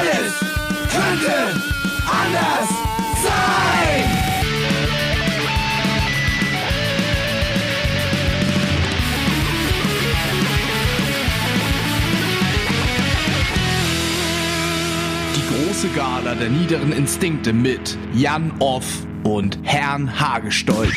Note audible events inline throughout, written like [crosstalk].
Alles könnte anders sein. Die große Gala der niederen Instinkte mit Jan Off und Herrn Hagestolz.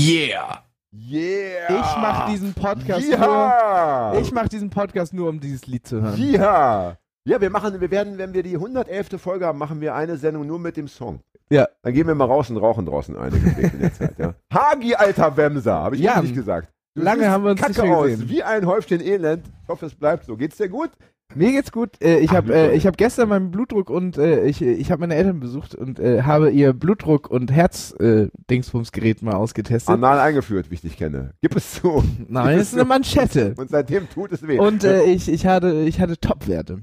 Yeah! Yeah! Ich mache diesen Podcast ja! nur. Ich mache diesen Podcast nur, um dieses Lied zu hören. Ja! Ja, wir machen, wir werden, wenn wir die 111. Folge haben, machen wir eine Sendung nur mit dem Song. Ja. Dann gehen wir mal raus und rauchen draußen eine gepflegt in der Zeit, ja. [laughs] Hagi, alter Wemser, habe ich Jan, nicht gesagt. Du lange haben wir uns Kacke nicht mehr aus, gesehen. wie ein Häufchen Elend. Ich hoffe, es bleibt so. Geht's dir gut? Mir geht's gut. Äh, ich habe äh, ich hab gestern meinen Blutdruck und äh, ich, ich habe meine Eltern besucht und äh, habe ihr Blutdruck und Herz äh, mal ausgetestet. Anal eingeführt, wie ich dich kenne. Gib es zu. Nein, es ist eine Manschette. Und seitdem tut es weh. Und äh, ich, ich hatte ich hatte Top-Werte.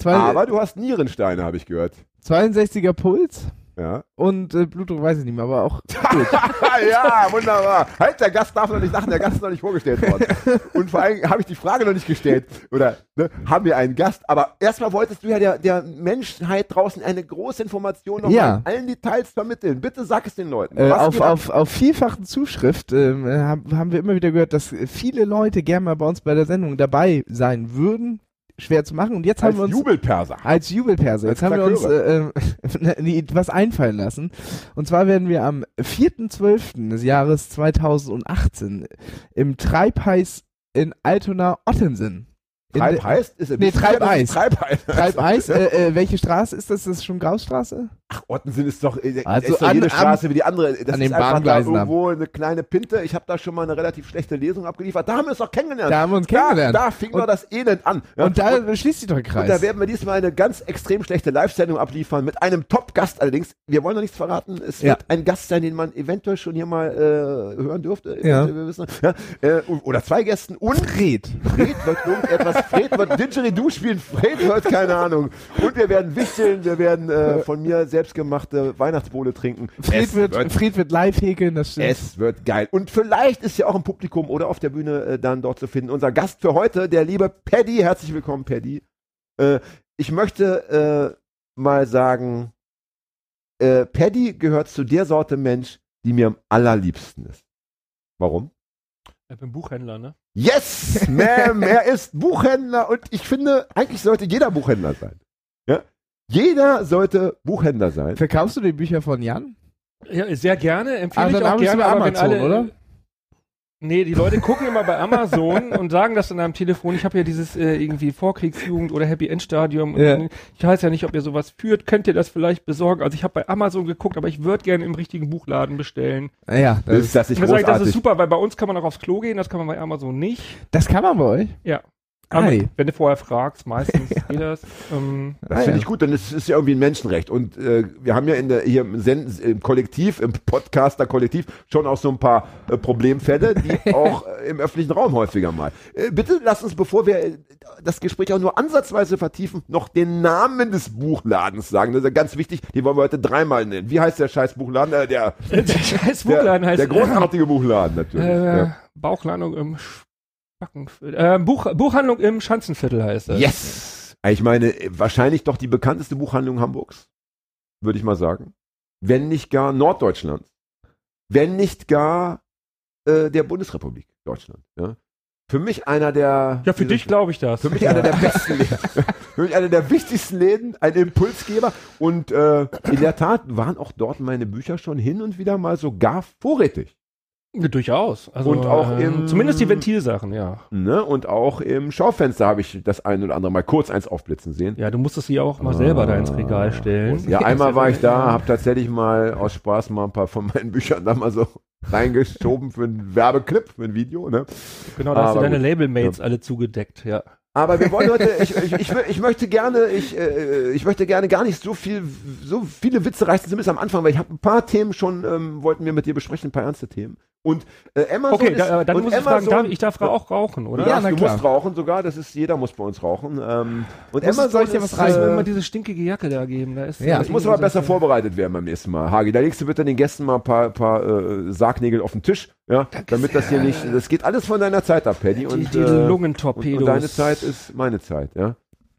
Zwei- Aber du hast Nierensteine, habe ich gehört. 62er Puls Ja. und äh, Blutdruck weiß ich nicht mehr, aber auch [laughs] ja, wunderbar. Halt, der Gast darf noch nicht lachen, der Gast ist noch nicht vorgestellt worden. [laughs] Und vor allem habe ich die Frage noch nicht gestellt. Oder ne, haben wir einen Gast? Aber erstmal wolltest du ja der, der Menschheit draußen eine große Information noch Ja. in allen Details vermitteln. Bitte sag es den Leuten. Äh, auf, auf, auf vielfachen Zuschrift ähm, haben, haben wir immer wieder gehört, dass viele Leute gerne mal bei uns bei der Sendung dabei sein würden. Schwer zu machen. Und jetzt als haben wir uns Jubelperser. als Jubelperse. Als Jetzt haben wir uns äh, äh, [laughs] was einfallen lassen. Und zwar werden wir am 4.12. des Jahres 2018 im Treibheiß in Altona-Ottensen. In Treib der- heißt? Ist, Nee, es Treibeis. Treibeis. Treibeis, [laughs] äh, äh, welche Straße ist das? Das ist schon Graustraße? Ach, Ottensen ist doch, äh, Also ist doch an- jede am- Straße wie die andere. Das an ist den einfach da Bahngleisen da. irgendwo eine kleine Pinte. Ich habe da schon mal eine relativ schlechte Lesung abgeliefert. Da haben wir uns doch kennengelernt. Da haben wir uns kennengelernt. Da, da fing Und- doch das Elend an. Ja, Und da schließt sich doch der Und Kreis. da werden wir diesmal eine ganz extrem schlechte Live-Sendung abliefern mit einem Top-Gast allerdings. Wir wollen noch nichts verraten. Es Ja. wird ein Gast sein, den man eventuell schon hier mal äh, hören dürfte. Ja. Wir wissen, ja. Äh, oder zwei Gästen. Und Fred. Fred wird irgendetwas. [laughs] Fred wird Didgeridoo spielen. Fred wird keine Ahnung. Und wir werden wichteln. Wir werden äh, von mir selbstgemachte Weihnachtsbowle trinken. Fred Es wird, Fred wird live häkeln, das stimmt. es wird geil. Und vielleicht ist ja auch im Publikum oder auf der Bühne äh, dann dort zu finden. Unser Gast für heute, der liebe Paddy. Herzlich willkommen, Paddy. Äh, ich möchte äh, mal sagen, äh, Paddy gehört zu der Sorte Mensch, die mir am allerliebsten ist. Warum? Ich bin Buchhändler, ne? Yes, ma'am, er ist Buchhändler und ich finde, eigentlich sollte jeder Buchhändler sein. Jeder sollte Buchhändler sein. Verkaufst du die Bücher von Jan? Ja, sehr gerne. Empfehle Ah, ich dann auch haben wir es gerne, aber wenn Amazon, alle, oder? Nee, die Leute gucken immer bei Amazon [laughs] und sagen das in einem Telefon. Ich habe ja dieses äh, irgendwie Vorkriegsjugend oder Happy End Stadium. Ja. Ich weiß ja nicht, ob ihr sowas führt. Könnt ihr das vielleicht besorgen? Also ich habe bei Amazon geguckt, aber ich würde gerne im richtigen Buchladen bestellen. Ja, das, Ist das nicht Ich muss sagen, das ist super, weil bei uns kann man auch aufs Klo gehen. Das kann man bei Amazon nicht. das kann man bei euch. Ja. Ei. Aber wenn du vorher fragst, meistens [laughs] geht das. Ähm, Das Ah, finde ich gut, denn es ist ja irgendwie ein Menschenrecht. Und äh, wir haben ja in der, hier im, Sen im Kollektiv, im Podcaster-Kollektiv schon auch so ein paar äh, Problemfälle, die [laughs] auch äh, im öffentlichen Raum häufiger mal. Äh, bitte lass uns, bevor wir äh, das Gespräch auch nur ansatzweise vertiefen, noch den Namen des Buchladens sagen. Das ist ja ganz wichtig, den wollen wir heute dreimal nennen. Wie heißt der scheiß Buchladen? Äh, der, [laughs] der scheiß der, Buchladen heißt der großartige Buchladen natürlich. ja. Bauchlandung im Spackenviertel. Äh, Buch, Buchhandlung im Schanzenviertel heißt das. Yes! Ich meine, wahrscheinlich doch die bekannteste Buchhandlung Hamburgs, würde ich mal sagen. Wenn nicht gar Norddeutschlands. Wenn nicht gar äh, der Bundesrepublik Deutschland. Ja? Für mich einer der. Ja, für dich glaube ich das. Für mich einer der besten Läden. [laughs] Für mich einer der wichtigsten Läden, ein Impulsgeber. Und äh, in der Tat waren auch dort meine Bücher schon hin und wieder mal sogar vorrätig. Ja, Durchaus. Also, Und auch ähm, im- Zumindest die Ventilsachen, ja. Ne? Und auch im Schaufenster habe ich das ein oder andere mal kurz eins aufblitzen sehen. Ja, du musstest sie auch mal selber da ins Regal stellen. Ja, einmal [laughs] war ich da, habe tatsächlich mal aus Spaß mal ein paar von meinen Büchern da mal so reingeschoben für einen Werbeclip, für ein Video. Ne? Genau, da hast du deine. Labelmates alle zugedeckt, ja. Aber wir wollen heute, [laughs] ich, ich, ich, ich möchte gerne, ich, äh, ich möchte gerne gar nicht so viel, so viele Witze reißen, zumindest am Anfang, weil ich habe ein paar Themen schon, ähm, wollten wir mit dir besprechen, ein paar ernste Themen. Und äh, Amazon Okay, ist, da, dann und muss ich fragen, darf, ich darf auch rauchen, oder? Ja, Ja, na du klar. musst rauchen sogar, das ist, jeder muss bei uns rauchen. Ähm, und Muss- Amazon soll ich dir ist, was Du musst mir Äh, immer diese stinkige Jacke da geben. Da ist, Ja. Das muss aber besser vorbereitet werden beim nächsten Mal. Hagi, da legst du bitte den Gästen mal ein paar, paar äh, Sargnägel auf den Tisch, ja, damit das hier nicht, das geht alles von deiner Zeit ab, Paddy. Die, Und, die äh, und, Lungentorpedos. und deine Zeit ist meine Zeit, ja.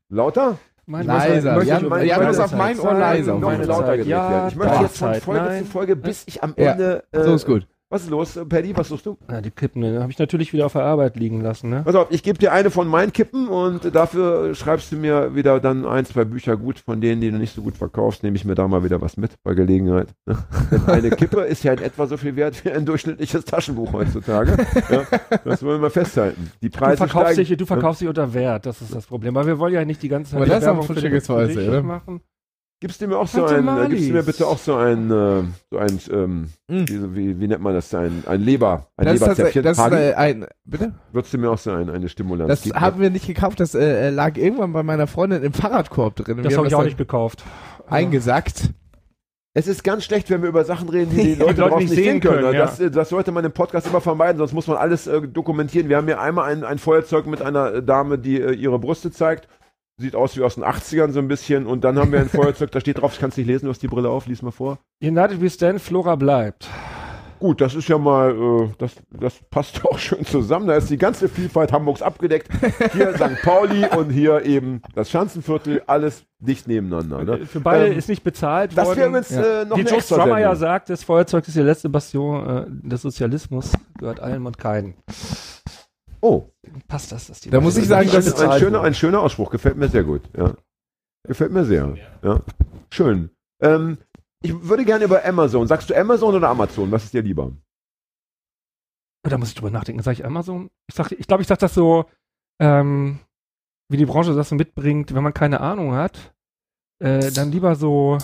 Lauter? Mein Leiser. ich- Jan meine muss auf Zeit mein Ohr leiser. noch meine lauter ja. Ich möchte jetzt von Zeit, Folge nein. zu Folge, bis ich am Ja, Ende. Äh, So ist gut. Was ist los, Paddy? Was suchst du? Ja, die Kippen, ne, habe ich natürlich wieder auf der Arbeit liegen lassen, ne? Pass auf, ich gebe dir eine von meinen Kippen und dafür schreibst du mir wieder dann ein, zwei Bücher gut von denen, die du nicht so gut verkaufst, nehme ich mir da mal wieder was mit bei Gelegenheit. ne? [laughs] Eine Kippe ist ja in etwa so viel wert wie ein durchschnittliches Taschenbuch heutzutage. Ja, das wollen wir festhalten. Die Du Preise verkaufst, steigen. dich, du verkaufst dich unter Wert, das ist das Problem. Weil wir wollen ja nicht die ganze Zeit Aber das ist Werbung aber oder? machen. Gibst du mir auch so Kannst du ein, mal äh, gibst du mir bitte auch so ein, äh, so ein, ähm, Mm. wie, wie, wie nennt man das, ein, ein Leber, ein Das ist, Leberzäpfchen. das ist Hardy? äh, ein, bitte? Würdest du mir auch so ein, eine Stimulanz Das geben? haben wir nicht gekauft, das äh, lag irgendwann bei meiner Freundin im Fahrradkorb drin. Das habe ich auch nicht gekauft. eingesackt. Es ist ganz schlecht, wenn wir über Sachen reden, die die [laughs] Die Leute, Leute draußen nicht sehen sehen können. können, ja. das, äh, das sollte man im Podcast immer vermeiden, sonst muss man alles äh, dokumentieren. Wir haben hier einmal ein, ein Feuerzeug mit einer äh, Dame, die äh, ihre Brüste zeigt. Sieht aus wie aus den 80ern so ein bisschen. Und dann haben wir ein [laughs] Feuerzeug, da steht drauf, ich kann es nicht lesen, du hast die Brille auf, lies mal vor. United We Stand, Flora bleibt. Gut, das ist ja mal, äh, das, das passt [laughs] auch schön zusammen. Da ist die ganze Vielfalt Hamburgs abgedeckt. Hier [laughs] St. Pauli und hier eben das Schanzenviertel, alles dicht nebeneinander. Ne? Für beide Ähm, ist nicht bezahlt Das worden. wäre übrigens Ja. äh, noch Wie Joe Strummer ja sagt, das Feuerzeug ist die letzte Bastion äh, des Sozialismus, gehört allem und keinen. Oh, Passt das? Dass die Da muss ich sagen, das ein, ist ein, schöner, ein schöner Ausspruch, gefällt mir sehr gut. Ja. Gefällt mir sehr. Ja. Schön. Ähm, ich würde gerne über Amazon. Sagst du Amazon oder Amazon? Was ist dir lieber? Da muss ich drüber nachdenken. Sag ich Amazon? Ich glaube, ich, glaub, ich sag das so, ähm, wie die Branche das so mitbringt, wenn man keine Ahnung hat, äh, dann lieber so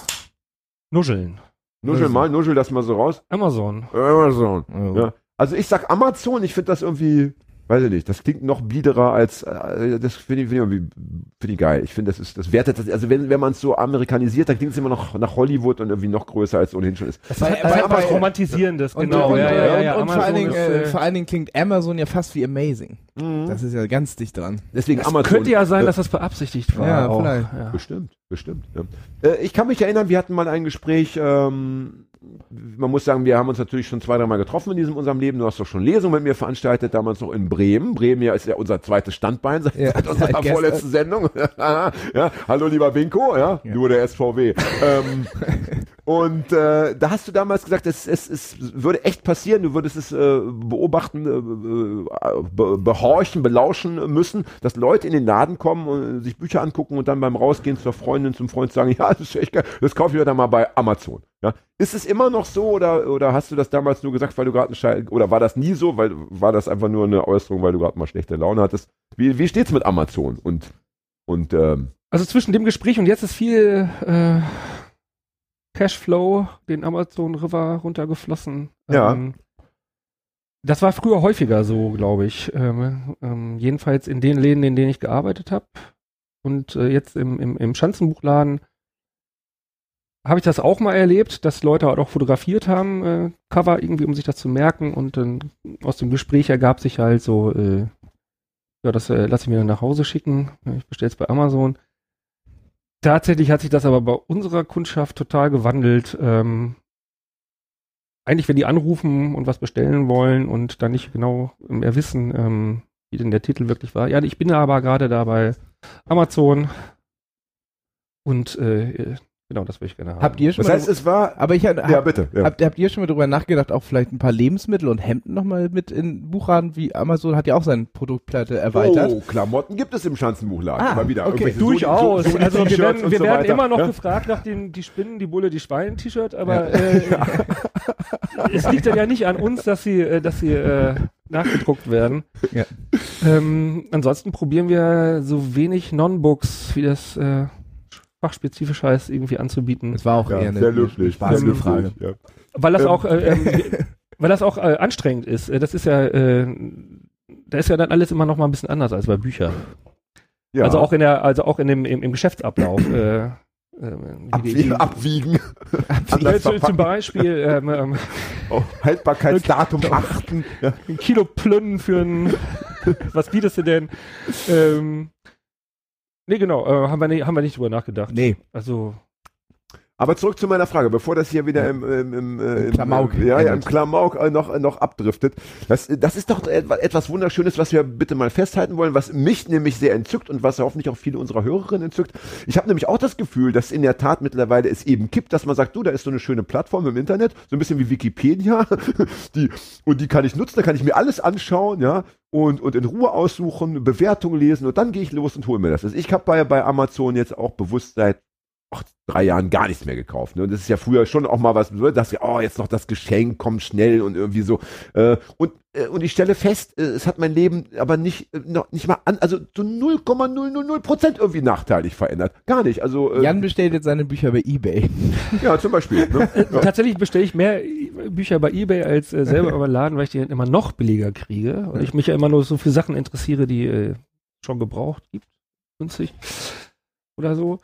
nuscheln. Nuschel mal, nuschel das mal so raus. Amazon. Amazon. Oh. Ja. Also ich sag Amazon, ich finde das irgendwie, weiß ich nicht, das klingt noch biederer als, äh, das finde ich, find ich finde ich geil. Ich finde, das ist, das wertet, das, also wenn, wenn man es so amerikanisiert, dann klingt es immer noch nach Hollywood und irgendwie noch größer als ohnehin schon ist. Das was bei- Romantisierendes, Und, genau. und, ja, ja, ja, ja. und, und vor, allen Amazon Dingen, ist, äh, vor allen Dingen klingt Amazon ja fast wie Amazing. Mhm. Das ist ja ganz dicht dran. Deswegen es Amazon. könnte ja sein, Äh, dass das beabsichtigt war. Ja, auch. vielleicht. Ja. Bestimmt, bestimmt. Ja. Äh, ich kann mich erinnern, wir hatten mal ein Gespräch, ähm, man muss sagen, wir haben uns natürlich schon zwei, dreimal getroffen in diesem unserem Leben. Du hast doch schon Lesungen mit mir veranstaltet, damals noch in Bremen. Bremen ja ist ja unser zweites Standbein seit, Ja, seit unserer seit vorletzten Sendung. [laughs] ja, hallo lieber Binko, ja, Ja. nur der SVW. ähm, [laughs] und äh, da hast du damals gesagt, es, es, es würde echt passieren, du würdest es äh, beobachten, äh, be, behorchen, belauschen müssen, dass Leute in den Laden kommen und sich Bücher angucken und dann beim Rausgehen zur Freundin, zum Freund sagen, [laughs] ja, das ist echt geil, das kaufe ich mir dann mal bei Amazon. Ja. Ist es immer noch so oder, oder hast du das damals nur gesagt, weil du gerade einen Schei oder war das nie so, weil war das einfach nur eine Äußerung, weil du gerade mal schlechte Laune hattest? Wie, wie steht's mit Amazon und und ähm, Also zwischen dem Gespräch und jetzt ist viel äh, Cashflow den Amazon River runtergeflossen. Ja. Ähm, das war früher häufiger so, glaube ich. Ähm, ähm, jedenfalls in den Läden, in denen ich gearbeitet habe. Und äh, jetzt im, im, im Schanzenbuchladen habe ich das auch mal erlebt, dass Leute halt auch fotografiert haben, äh, Cover irgendwie, um sich das zu merken. Und dann aus dem Gespräch ergab sich halt so, äh, ja, das äh, lasse ich mir dann nach Hause schicken. Ich bestelle es bei Amazon. Tatsächlich hat sich das aber bei unserer Kundschaft total gewandelt. Ähm, eigentlich, wenn die anrufen und was bestellen wollen und dann nicht genau mehr wissen, ähm, wie denn der Titel wirklich war. Ja, ich bin aber gerade da bei Amazon und äh, genau, das würde ich gerne haben. Habt ihr schon das mal heißt, es war aber ich hab, ja bitte. Ja. habt, habt ihr schon mal drüber nachgedacht, auch vielleicht ein paar Lebensmittel und Hemden nochmal mit in Buchladen wie Amazon hat ja auch seine Produktplatte erweitert. Oh, Klamotten gibt es im Schanzenbuchladen. Ah, immer wieder. okay. Durchaus. So- Soli- also wir werden, wir so werden immer noch Ja? gefragt nach dem die Spinnen, die Bulle, die Schweine T-Shirt, aber äh, [laughs] es liegt dann ja nicht an uns, dass sie, äh, dass sie äh, nachgedruckt werden. Ja. Ähm, ansonsten probieren wir so wenig Non-Books, wie das äh, fachspezifisch heißt, irgendwie anzubieten. Das war auch Ja, eher eine, sehr löblich. spaßige Frage. Ja. Weil das Ähm. auch, äh, ähm, [laughs] weil das auch äh, anstrengend ist. Äh, Das ist ja, äh, da ist ja dann alles immer noch mal ein bisschen anders als bei Büchern. Ja. Also auch in der, also auch in dem im, im Geschäftsablauf. äh, äh, Abwiegen. abwiegen. Zu, zum verpacken. Beispiel ähm, ähm, Oh, Haltbarkeitsdatum [laughs] achten. Ja. ein Kilo Plünnen für ein, was bietest du denn? Ähm, nee, genau, äh, haben, wir nicht, haben wir nicht drüber nachgedacht. Nee. Also, Aber zurück zu meiner Frage, bevor das hier wieder im, im, im, äh, Im Klamauk ja, ja, im. Klamauk äh, noch, noch abdriftet. Das, das ist doch etwa- etwas Wunderschönes, was wir bitte mal festhalten wollen, was mich nämlich sehr entzückt und was hoffentlich auch viele unserer Hörerinnen entzückt. Ich habe nämlich auch das Gefühl, dass in der Tat mittlerweile es eben kippt, dass man sagt, du, da ist so eine schöne Plattform im Internet, so ein bisschen wie Wikipedia, [laughs] die, und die kann ich nutzen, da kann ich mir alles anschauen, ja, und, und in Ruhe aussuchen, Bewertungen lesen und dann gehe ich los und hole mir das. Also ich habe bei, bei Amazon jetzt auch bewusst seit ach, drei Jahren gar nichts mehr gekauft. Ne? Und das ist ja früher schon auch mal was, ne, dass ja, oh, jetzt noch das Geschenk kommt schnell und irgendwie so. Äh, und, äh, und ich stelle fest, äh, es hat mein Leben aber nicht, äh, noch, nicht mal an, also zu 0,000 Prozent irgendwie nachteilig verändert. Gar nicht. Also, äh, Jan bestellt jetzt seine Bücher bei Ebay. ja, zum Beispiel. Ne? [laughs] ja. Tatsächlich bestelle ich mehr Bücher bei Ebay als äh, selber über Laden, weil ich die dann immer noch billiger kriege. Und ich mich ja immer nur so für Sachen interessiere, die äh, schon gebraucht gibt. Günstig. Oder so.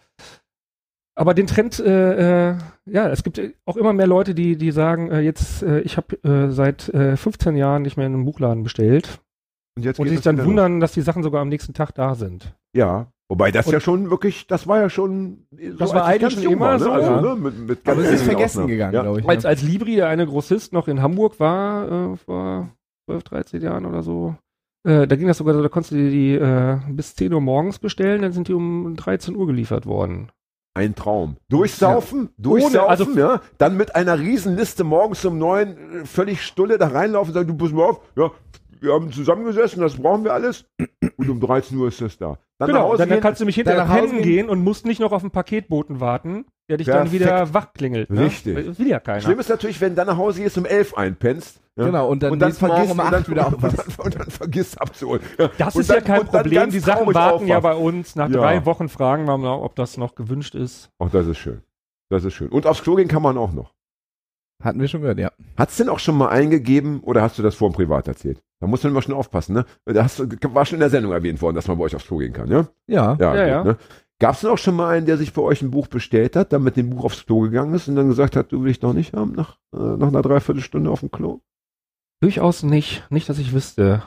Aber den Trend, äh, äh, ja, es gibt auch immer mehr Leute, die, die sagen, äh, jetzt, äh, ich habe äh, seit äh, 15 Jahren nicht mehr in einem Buchladen bestellt Und jetzt und sich dann wundern, dass die Sachen sogar am nächsten Tag da sind. los. Ja. Wobei das Und- ja schon wirklich, das war ja schon. Das so, war als ich eigentlich schon immer war, so, Ne? Also, ja. ne? Mit, mit Aber es ist vergessen Ausnahmen. gegangen, ja. glaube ich. Als, ne? als Libri, der eine Grossist, noch in Hamburg war, äh, vor 12, 13 Jahren oder so, äh, da ging das sogar, so, da konntest du die, die äh, bis 10 Uhr morgens bestellen, dann sind die um 13 Uhr geliefert worden. Ein Traum. Durchsaufen, durchsaufen, also- ja. Dann mit einer Riesenliste morgens um neun äh, völlig stulle da reinlaufen und sagen, du pass mal auf, ja, wir haben zusammengesessen, das brauchen wir alles. Und um 13 Uhr ist das da. Dann nach genau, Hause dann, dann gehen. kannst du mich hinterher dann nach Hause pennen gehen. gehen und musst nicht noch auf den Paketboten warten, der dich dann Perfekt. wieder wachklingelt. Ne? Richtig. Das will ja keiner. Schlimm ist natürlich, wenn du dann nach Hause gehst um elf einpennst. Ja? Genau, und dann und dann vergisst um und acht dann, wieder [laughs] und, dann, und dann vergisst abzuholen. Ja. das Und ist ja dann- kein und dann Problem. Die Sachen warten ja bei uns. Nach Ja. drei Wochen fragen wir mal, ob das noch gewünscht ist. Ach, das ist schön. Das ist schön. Und aufs Klo gehen kann man auch noch. Hatten wir schon gehört, ja. Hat's denn auch schon mal eingegeben oder hast du das vor dem Privat erzählt? Da muss man immer schon aufpassen, ne? Da hast, du- war schon in der Sendung erwähnt worden, dass man bei euch aufs Klo gehen kann, ja? Ja. Ja, gut, ja. Ne? Gab es denn auch schon mal einen, der sich bei euch ein Buch bestellt hat, dann mit dem Buch aufs Klo gegangen ist und dann gesagt hat, du will ich noch nicht haben, nach, äh, nach einer Dreiviertelstunde auf dem Klo? Durchaus nicht. Nicht, dass ich wüsste.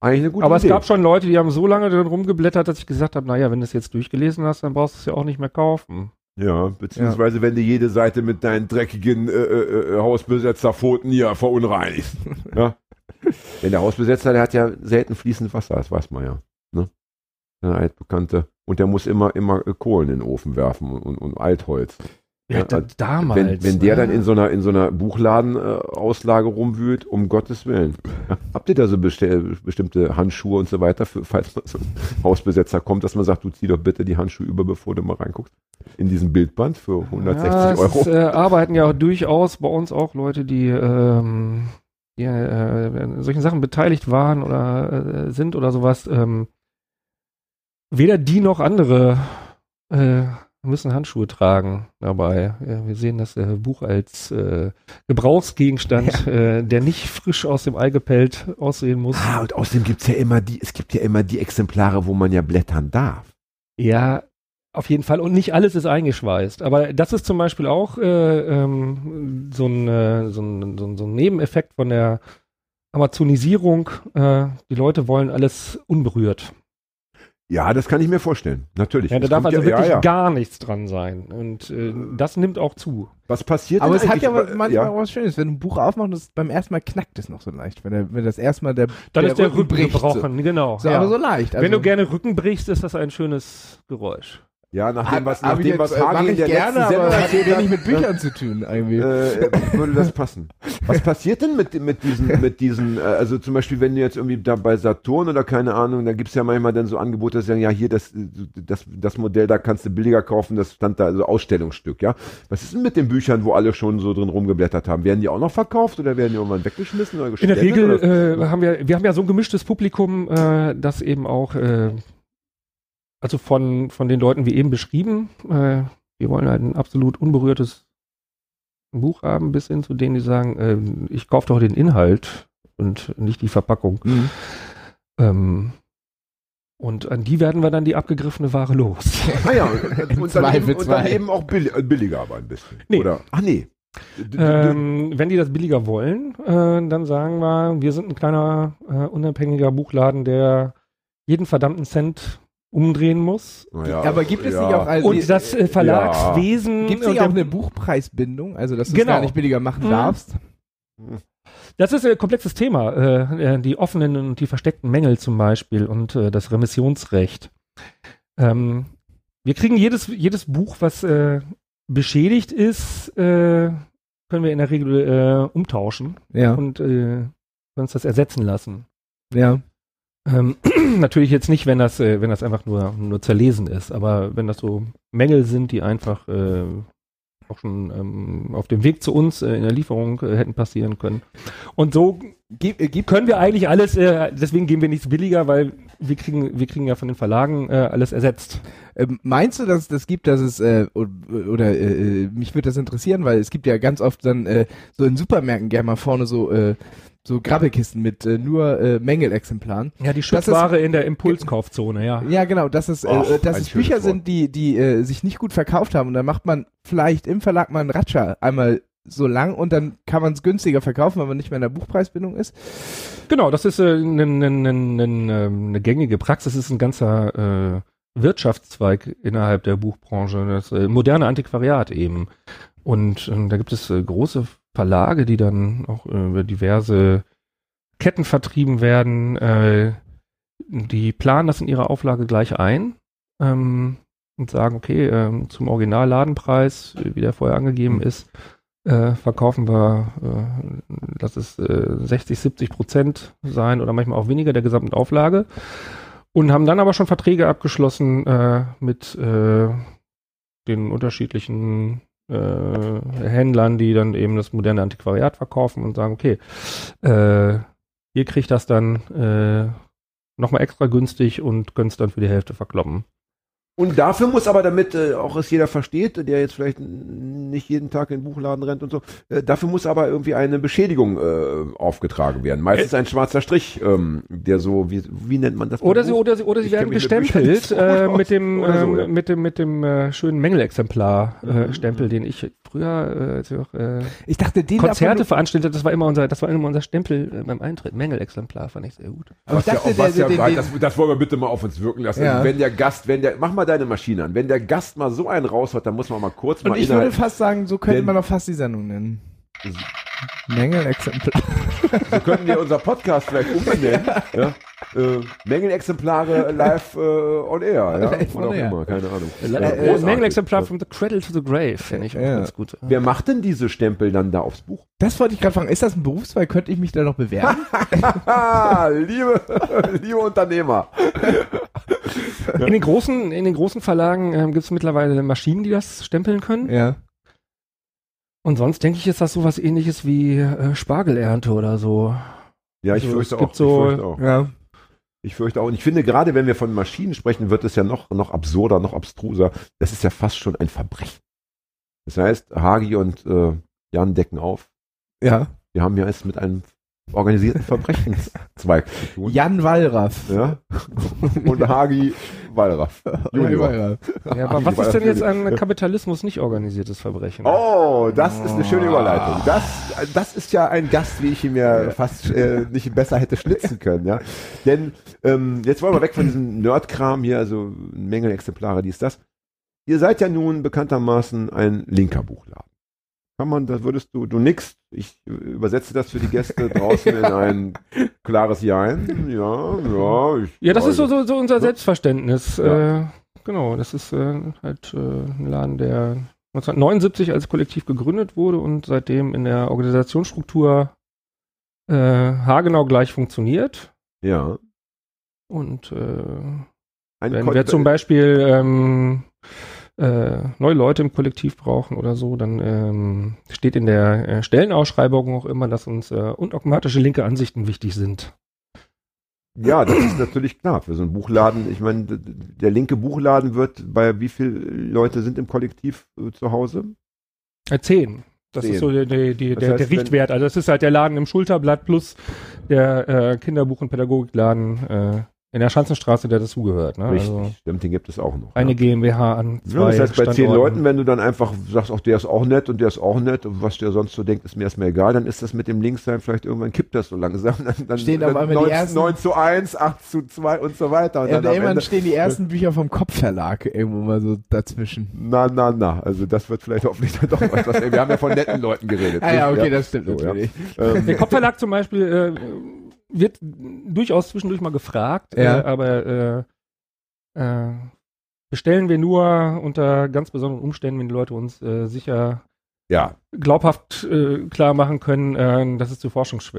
Eigentlich eine gute Aber Idee. es gab schon Leute, die haben so lange drin rumgeblättert, dass ich gesagt habe, naja, wenn du es jetzt durchgelesen hast, dann brauchst du es ja auch nicht mehr kaufen. Ja, beziehungsweise wenn du jede Seite mit deinen dreckigen äh, äh, äh, Hausbesetzerpfoten hier verunreinigst. [laughs] ja. Denn der Hausbesetzer, der hat ja selten fließend Wasser, das weiß man ja. Ne? Der altbekannte. Und der muss immer, immer Kohlen in den Ofen werfen und, und, und Altholz. Ja, Ja, da, damals. wenn, wenn der dann in so einer, in so einer Buchladen-Auslage rumwühlt, um Gottes Willen. Habt ihr da so bestell, bestimmte Handschuhe und so weiter, für, falls so ein Hausbesetzer kommt, dass man sagt, du zieh doch bitte die Handschuhe über, bevor du mal reinguckst? In diesem Bildband für 160 ja, es Euro. Ist, äh, arbeiten ja durchaus bei uns auch Leute, die, ähm, die äh, an solchen Sachen beteiligt waren oder äh, sind oder sowas. Ähm, weder die noch andere müssen Handschuhe tragen dabei. Ja, wir sehen das äh, Buch als äh, Gebrauchsgegenstand, äh, der nicht frisch aus dem Ei gepellt aussehen muss. Ah, und außerdem gibt's ja immer die, es gibt ja immer die Exemplare, wo man ja blättern darf. Ja, auf jeden Fall. Und nicht alles ist eingeschweißt. Aber das ist zum Beispiel auch äh, ähm, so, ein, äh, so, ein, so, ein, so ein Nebeneffekt von der Amazonisierung. Äh, die Leute wollen alles unberührt. Ja, das kann ich mir vorstellen. Natürlich. Ja, da Es darf also wirklich ja, ja. gar nichts dran sein. Und äh, das nimmt auch zu. Was passiert Aber denn es hat ja manchmal ja. auch was Schönes. Wenn du ein Buch aufmachst, das beim ersten Mal knackt es noch so leicht. Wenn, der, wenn das erstmal der, Dann ist der Rücken, bricht. gebrochen, genau. So, so ja. aber so leicht. Also, Wenn du gerne Rücken brichst, ist das ein schönes Geräusch. Ja, nach dem, was, nach ich dem, was jetzt, äh, Hagi in ich der gerne, letzten Sendung aber hat erzählt wenig hat, mit Büchern zu tun irgendwie. äh, würde das passen. Was passiert denn mit, mit diesen, [laughs] mit diesen, äh, also zum Beispiel, wenn du jetzt irgendwie da bei Saturn oder keine Ahnung, da gibt's ja manchmal dann so Angebote, die sagen, ja, hier, das, das, das Modell, da kannst du billiger kaufen, das stand da, also Ausstellungsstück, ja. Was ist denn mit den Büchern, wo alle schon so drin rumgeblättert haben? Werden die auch noch verkauft oder werden die irgendwann weggeschmissen oder In der Regel oder? äh, haben wir, wir haben ja so ein gemischtes Publikum, äh, das eben auch, äh, also von, von den Leuten wie eben beschrieben, äh, wir wollen halt ein absolut unberührtes Buch haben, bis hin zu denen, die sagen, äh, ich kaufe doch den Inhalt und nicht die Verpackung. Mhm. Ähm, und an die werden wir dann die abgegriffene Ware los. Ah ja, [laughs] und, dann, eben, und dann eben auch billig, äh, billiger aber ein bisschen. Nee. Oder? Ach nee. Ähm, wenn die das billiger wollen, äh, dann sagen wir, wir sind ein kleiner, äh, unabhängiger Buchladen, der jeden verdammten Cent umdrehen muss. Naja, Aber gibt es ja. nicht auch also Und das äh, Verlagswesen. Gibt es nicht auch eine Buchpreisbindung, also dass du es Genau. gar nicht billiger machen Mhm. darfst? Das ist ein komplexes Thema. Äh, äh, die offenen und die versteckten Mängel zum Beispiel und äh, das Remissionsrecht. Ähm, wir kriegen jedes, jedes Buch, was äh, beschädigt ist, äh, können wir in der Regel äh, umtauschen Ja, und äh, uns das ersetzen lassen. ja. Ähm, [clears throat] natürlich jetzt nicht, wenn das, äh, wenn das einfach nur, nur zerlesen ist, aber wenn das so Mängel sind, die einfach äh, auch schon ähm, auf dem Weg zu uns äh, in der Lieferung äh, hätten passieren können. Und so äh, können wir eigentlich alles, äh, deswegen geben wir nichts billiger, weil wir kriegen, wir kriegen ja von den Verlagen alles ersetzt. ähm, meinst du, dass das gibt, dass es, äh, oder äh, mich würde das interessieren, weil es gibt ja ganz oft dann äh, so in Supermärkten gerne mal vorne so, äh, so Grabbelkisten mit äh, nur äh, Mängelexemplaren. Ja, die Das Schutzware in der Impulskaufzone, ja. Ja, genau, dass es, Ach, äh, dass es Bücher Wort. sind, die, die äh, sich nicht gut verkauft haben und dann macht man vielleicht im Verlag mal einen Ratscher einmal so lang und dann kann man es günstiger verkaufen, wenn man nicht mehr in der Buchpreisbindung ist. Genau, das ist äh, eine ne, ne, ne, ne, ne gängige Praxis, ist ein ganzer äh, Wirtschaftszweig innerhalb der Buchbranche, das äh, moderne Antiquariat eben. Und ähm, da gibt es äh, große Verlage, die dann auch äh, über diverse Ketten vertrieben werden. Äh, die planen das in ihrer Auflage gleich ein ähm, und sagen, okay, ähm, zum Originalladenpreis, äh, wie der vorher angegeben ist, äh, verkaufen wir, äh, lass es äh, 60, 70 Prozent sein oder manchmal auch weniger der gesamten Auflage. Und haben dann aber schon Verträge abgeschlossen äh, mit äh, den unterschiedlichen äh, Händlern, die dann eben das moderne Antiquariat verkaufen und sagen, okay, äh, ihr kriegt das dann äh, nochmal extra günstig und könnt es dann für die Hälfte verkloppen. Und dafür muss aber, damit äh, auch es jeder versteht, der jetzt vielleicht nicht jeden Tag in den Buchladen rennt und so, äh, dafür muss aber irgendwie eine Beschädigung äh, aufgetragen werden. Meistens ein schwarzer Strich, ähm, der so, wie, wie nennt man das? Oder sie, oder sie, oder sie Ich werden [laughs] mit gestempelt gut äh, mit dem, so, ähm, ja. mit dem, mit dem äh, schönen Mängelexemplar-Stempel, Mhm. äh, Stempel, den ich früher, äh, als ich auch, äh, Ich dachte, den Konzerte veranstaltet, das war immer unser, das war immer unser Stempel äh, beim Eintritt. Mängelexemplar fand ich sehr gut. aber ich dachte, ja, was der, ja, der, den, das, das wollen wir bitte mal auf uns wirken lassen. Ja. Wenn der Gast, wenn der, mach mal deine Maschine an, wenn der Gast mal so einen raushaut, dann muss man mal kurz und mal ich würde fast sagen, so könnte man doch fast die Sendung nennen. Mängelexemplar. so könnten wir unser Podcast vielleicht umbenennen. [laughs] ja? Äh, Mängelexemplare live äh, on air, ja? Live Oder on air. immer, keine Ahnung. Äh, Ja, äh. Mängelexemplar from the cradle to the grave, finde ich auch Ja. ganz gut. Wer macht denn diese Stempel dann da aufs Buch? Das wollte ich gerade fragen. Ist das ein Berufsfall? Könnte ich mich da noch bewerben? [laughs] Liebe, liebe Unternehmer. In den großen, in den großen Verlagen ähm, gibt es mittlerweile Maschinen, die das stempeln können. ja. Und sonst denke ich, ist das sowas ähnliches wie äh, Spargelernte oder so. Ja, ich Also, fürchte auch. so- ich fürchte auch. Ja. Ich fürchte auch. Und ich finde, gerade wenn wir von Maschinen sprechen, wird es ja noch, noch absurder, noch abstruser. Das ist ja fast schon ein Verbrechen. Das heißt, Hagi und äh, Jan decken auf. Ja. Wir haben ja es mit einem organisierten Verbrechenszweig [laughs] zu tun. Jan Wallraff. Ja. Und Hagi Wallraff. Junior. Wallraff. Ja, aber Ach, was die war ist denn jetzt an Kapitalismus nicht organisiertes Verbrechen? Oh, das ist eine schöne Überleitung. Das, das ist ja ein Gast, wie ich ihn mir fast äh, nicht besser hätte schnitzen können, ja. Denn ähm, jetzt wollen wir weg von diesem Nerdkram hier, also Mängelexemplare, dies, das. Ihr seid ja nun bekanntermaßen ein linker Buchladen. Kann man, das würdest du, du nix, ich übersetze das für die Gäste draußen in ein [laughs] klares Jein. Ja, ja. Ich, Ja, das ist so, so, so unser Selbstverständnis. Ja. Äh, genau, das ist äh, halt äh, ein Laden, der 1979 als Kollektiv gegründet wurde und seitdem in der Organisationsstruktur äh, haargenau gleich funktioniert. Ja. Und äh, wenn wir zum Beispiel ähm, äh, neue Leute im Kollektiv brauchen oder so, dann ähm, steht in der äh, Stellenausschreibung auch immer, dass uns äh, undogmatische linke Ansichten wichtig sind. Ja, das ist natürlich klar. Für so einen Buchladen, ich meine, der linke Buchladen wird bei wie viele Leute sind im Kollektiv äh, zu Hause? Äh, zehn. Das Zehn. ist so der, der, die- Das der, heißt, der Richtwert. Also das ist halt der Laden im Schulterblatt plus der äh, Kinderbuch- und Pädagogikladen äh, in der Schanzenstraße, der dazugehört. Ne? Richtig, Also stimmt, den gibt es auch noch. eine ja. GmbH an zwei Ja, das heißt, bei zehn. Leuten, wenn du dann einfach sagst, auch der ist auch nett und der ist auch nett und was der sonst so denkt, ist mir erstmal egal, dann ist das mit dem Linkssein vielleicht irgendwann kippt das so langsam. [laughs] Dann, dann Stehen dann auf einmal die 9, ersten- 9 zu 1, 8 zu 2 und so weiter. Und Ja, dann irgendwann Ende, stehen die ersten Bücher vom Kopfverlag irgendwo mal so dazwischen. na, na, na. Also das wird vielleicht hoffentlich dann doch etwas. Wir haben ja von netten Leuten geredet. Ah ja, okay, Ja. das stimmt So, ja. natürlich. Ähm, Der Kopfverlag zum Beispiel äh, wird durchaus zwischendurch mal gefragt, Ja. äh, aber äh, äh, bestellen wir nur unter ganz besonderen Umständen, wenn die Leute uns äh, sicher ja, glaubhaft äh, klar machen können, äh, dass es zu Forschungs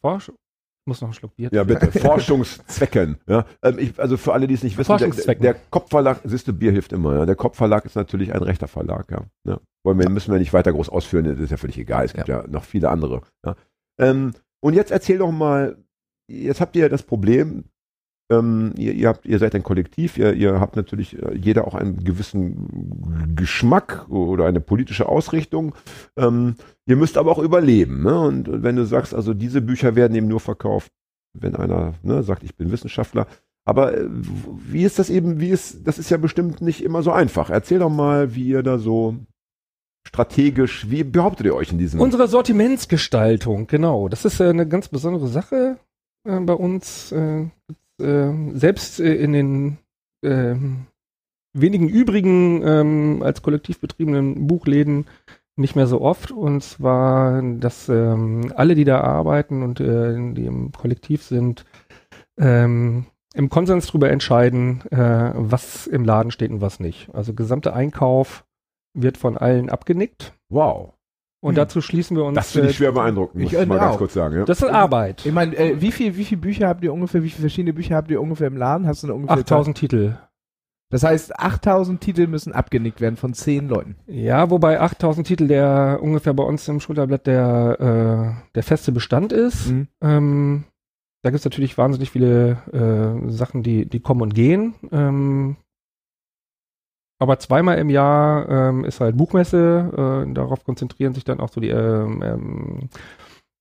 Forschung, ich muss noch einen Schluck Bier. ja, bitte. Forschungszwecken. [laughs] Ja. Ähm, ich, also für alle, die es nicht wissen, der, Forschungszwecken. der Kopfverlag, siehst du, Bier hilft immer. Ja. Der Kopfverlag ist natürlich ein rechter Verlag. Ja. Ja. Wollen wir, müssen wir nicht weiter groß ausführen, das ist ja völlig egal. Es gibt ja, noch viele andere. Ja. Ähm, und jetzt erzähl doch mal, jetzt habt ihr ja das Problem, ähm, ihr, ihr, habt, ihr seid ein Kollektiv, ihr, ihr habt natürlich äh, jeder auch einen gewissen Geschmack oder eine politische Ausrichtung. Ähm, ihr müsst aber auch überleben. Ne? Und wenn du sagst, also diese Bücher werden eben nur verkauft, wenn einer ne, sagt, ich bin Wissenschaftler. Aber äh, wie ist das eben, wie ist, das ist ja bestimmt nicht immer so einfach. Erzähl doch mal, wie ihr da so strategisch, wie behauptet ihr euch in diesem Unsere Sortimentsgestaltung, genau. Das ist äh, eine ganz besondere Sache äh, bei uns. Äh, äh, selbst äh, in den ähm, wenigen übrigen ähm, als kollektiv betriebenen Buchläden nicht mehr so oft. Und zwar, dass ähm, alle, die da arbeiten und äh, die im Kollektiv sind, ähm, im Konsens darüber entscheiden, äh, was im Laden steht und was nicht. Also gesamter Einkauf wird von allen abgenickt. Wow. Und Hm. dazu schließen wir uns. Das finde ich äh, schwer beeindruckend, muss ich ich, mal auch. ganz kurz sagen. Ja. Das ist Arbeit. Ich meine, äh, wie viel, wie viel Bücher habt ihr ungefähr, wie viele verschiedene Bücher habt ihr ungefähr im Laden? Hast du eine ungefähr 8000 Titel. Das heißt, 8000 Titel müssen abgenickt werden von 10 Leuten. Ja, wobei 8000 Titel der ungefähr bei uns im Schulterblatt der, äh, der feste Bestand ist. Mhm. Ähm, da gibt es natürlich wahnsinnig viele äh, Sachen, die, die kommen und gehen. Ähm, aber zweimal im Jahr ähm, ist halt Buchmesse. Äh, darauf konzentrieren sich dann auch so die, ähm, ähm,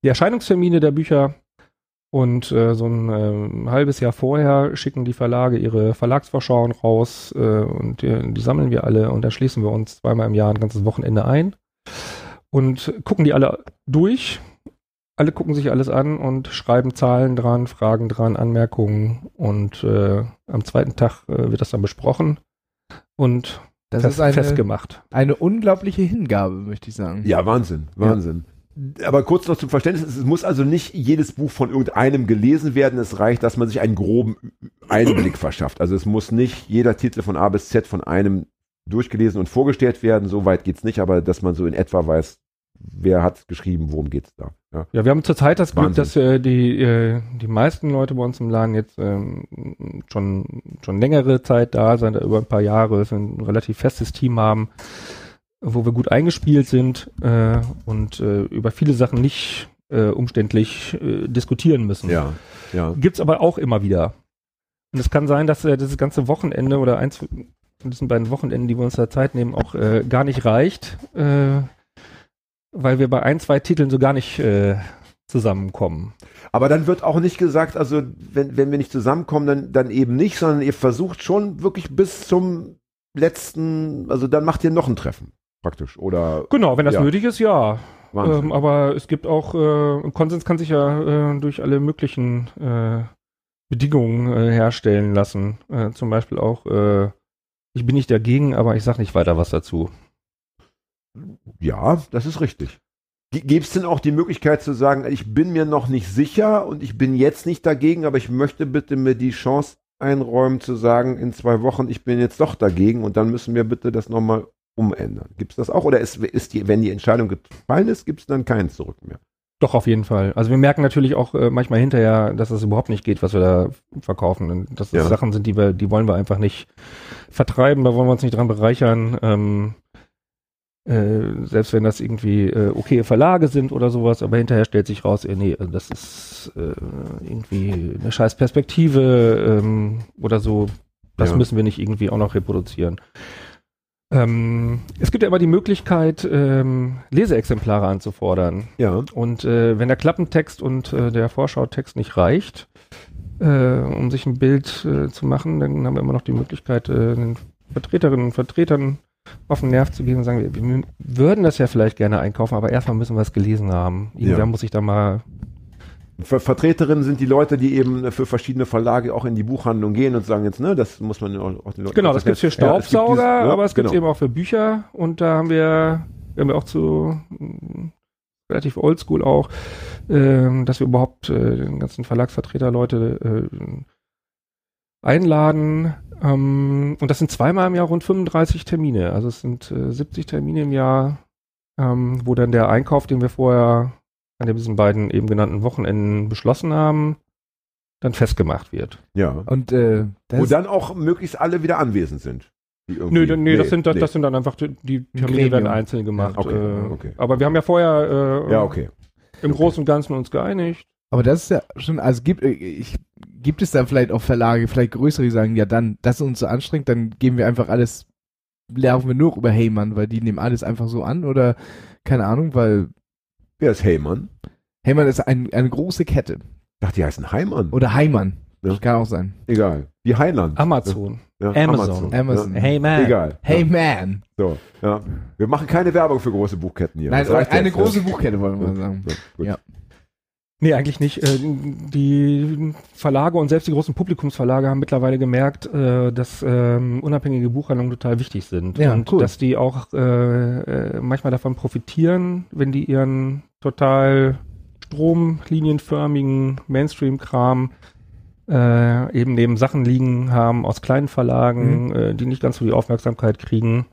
die Erscheinungstermine der Bücher. Und äh, so ein ähm, halbes Jahr vorher schicken die Verlage ihre Verlagsvorschauen raus äh, und die, die sammeln wir alle und dann schließen wir uns zweimal im Jahr ein ganzes Wochenende ein und gucken die alle durch. Alle gucken sich alles an und schreiben Zahlen dran, Fragen dran, Anmerkungen und äh, am zweiten Tag äh, wird das dann besprochen und Das fest, ist eine, festgemacht. eine unglaubliche Hingabe, möchte ich sagen. Ja, Wahnsinn, Wahnsinn. Aber kurz noch zum Verständnis, es muss also nicht jedes Buch von irgendeinem gelesen werden, es reicht, dass man sich einen groben Einblick verschafft. Also es muss nicht jeder Titel von A bis Z von einem durchgelesen und vorgestellt werden, so weit geht's nicht, aber dass man so in etwa weiß, wer hat geschrieben, worum geht's da. Ja. Ja, wir haben zurzeit das Glück, Wahnsinn. dass äh, die, äh, die meisten Leute bei uns im Laden jetzt ähm, schon, schon längere Zeit da sind, über ein paar Jahre, dass wir ein relativ festes Team haben, wo wir gut eingespielt sind äh, und äh, über viele Sachen nicht äh, umständlich äh, diskutieren müssen. Ja, ja. Gibt's aber auch immer wieder. Und es kann sein, dass äh, das ganze Wochenende oder eins von diesen beiden Wochenenden, die wir uns da Zeit nehmen, auch äh, gar nicht reicht, äh, weil wir bei ein, zwei Titeln so gar nicht äh, zusammenkommen. Aber dann wird auch nicht gesagt, also wenn, wenn wir nicht zusammenkommen, dann, dann eben nicht, sondern ihr versucht schon wirklich bis zum letzten, also dann macht ihr noch ein Treffen praktisch. Oder Genau, wenn das Ja. nötig ist, ja. Ähm, aber es gibt auch, äh, Konsens kann sich ja äh, durch alle möglichen äh, Bedingungen äh, herstellen lassen. Äh, zum Beispiel auch, äh, ich bin nicht dagegen, aber ich sage nicht weiter was dazu. Ja, das ist richtig. Gibt es denn auch die Möglichkeit zu sagen, ich bin mir noch nicht sicher und ich bin jetzt nicht dagegen, aber ich möchte bitte mir die Chance einräumen zu sagen, in zwei Wochen, ich bin jetzt doch dagegen und dann müssen wir bitte das nochmal umändern. Gibt es das auch? Oder ist, ist die, wenn die Entscheidung gefallen ist, gibt es dann keinen Zurück mehr? Doch, auf jeden Fall. Also wir merken natürlich auch äh, manchmal hinterher, dass es überhaupt nicht geht, was wir da verkaufen. Und dass das Ja. Sachen sind, die wir, die wollen wir einfach nicht vertreiben, da wollen wir uns nicht dran bereichern. Ähm, äh, selbst wenn das irgendwie äh, okay Verlage sind oder sowas, aber hinterher stellt sich raus, äh, nee, das ist äh, irgendwie eine scheiß Perspektive ähm, oder so. Das Ja. müssen wir nicht irgendwie auch noch reproduzieren. Ähm, es gibt ja immer die Möglichkeit, ähm, Leseexemplare anzufordern. Ja. Und äh, wenn der Klappentext und äh, der Vorschautext nicht reicht, äh, um sich ein Bild äh, zu machen. Dann haben wir immer noch die Möglichkeit, äh, den Vertreterinnen und Vertretern auf den Nerv zu gehen und sagen, wir, wir würden das ja vielleicht gerne einkaufen, aber erstmal müssen wir es gelesen haben. Irgendwer Ja. muss ich da mal Ver Vertreterinnen sind die Leute, die eben für verschiedene Verlage auch in die Buchhandlung gehen und sagen jetzt, ne, das muss man auch, den Leuten Genau, das gibt's für Ja, es gibt Staubsauger, dieses- ja, aber es gibt's genau. eben auch für Bücher und da haben wir, wir haben ja auch zu relativ oldschool auch, ähm, dass wir überhaupt äh, den ganzen Verlagsvertreter Leute äh, einladen. Ähm, und das sind zweimal im Jahr rund 35 Termine. Also es sind äh, 70 Termine im Jahr, ähm, wo dann der Einkauf, den wir vorher an diesen beiden eben genannten Wochenenden beschlossen haben, dann festgemacht wird. Ja. Und äh, das Wo dann auch möglichst alle wieder anwesend sind. Nö, dann- nee, das, sind, das, nee. das sind dann einfach die, Termine Gremium. werden einzeln gemacht. Okay, äh, okay. Aber wir haben ja vorher äh, Ja, okay. im okay. Großen und Ganzen uns geeinigt. Aber das ist ja schon, also gibt, äh, ich, gibt es da vielleicht auch Verlage, vielleicht größere, die sagen, ja dann, das ist uns so anstrengend, dann geben wir einfach alles, laufen wir nur über Heyman, weil die nehmen alles einfach so an oder keine Ahnung, weil Wer ist Heymann? Heyman ist ein, eine große Kette. Ich dachte, die heißen Heimann. Oder Heimann. Ja. Kann auch sein. Egal. Wie Heiland. Amazon. Ja, Amazon. Amazon. Ja. Hey man. Egal. Hey man. So, ja. Wir machen keine Werbung für große Buchketten hier. Nein, eine jetzt, große? Buchkette wollen wir sagen. Gut. Ja. Nee, eigentlich nicht. Äh, Die Verlage und selbst die großen Publikumsverlage haben mittlerweile gemerkt, äh, dass ähm, unabhängige Buchhandlungen total wichtig sind. Ja, und cool. dass die auch äh, manchmal davon profitieren, wenn die ihren total stromlinienförmigen Mainstream-Kram eben neben Sachen liegen haben aus kleinen Verlagen, Mhm. die nicht ganz so die Aufmerksamkeit kriegen,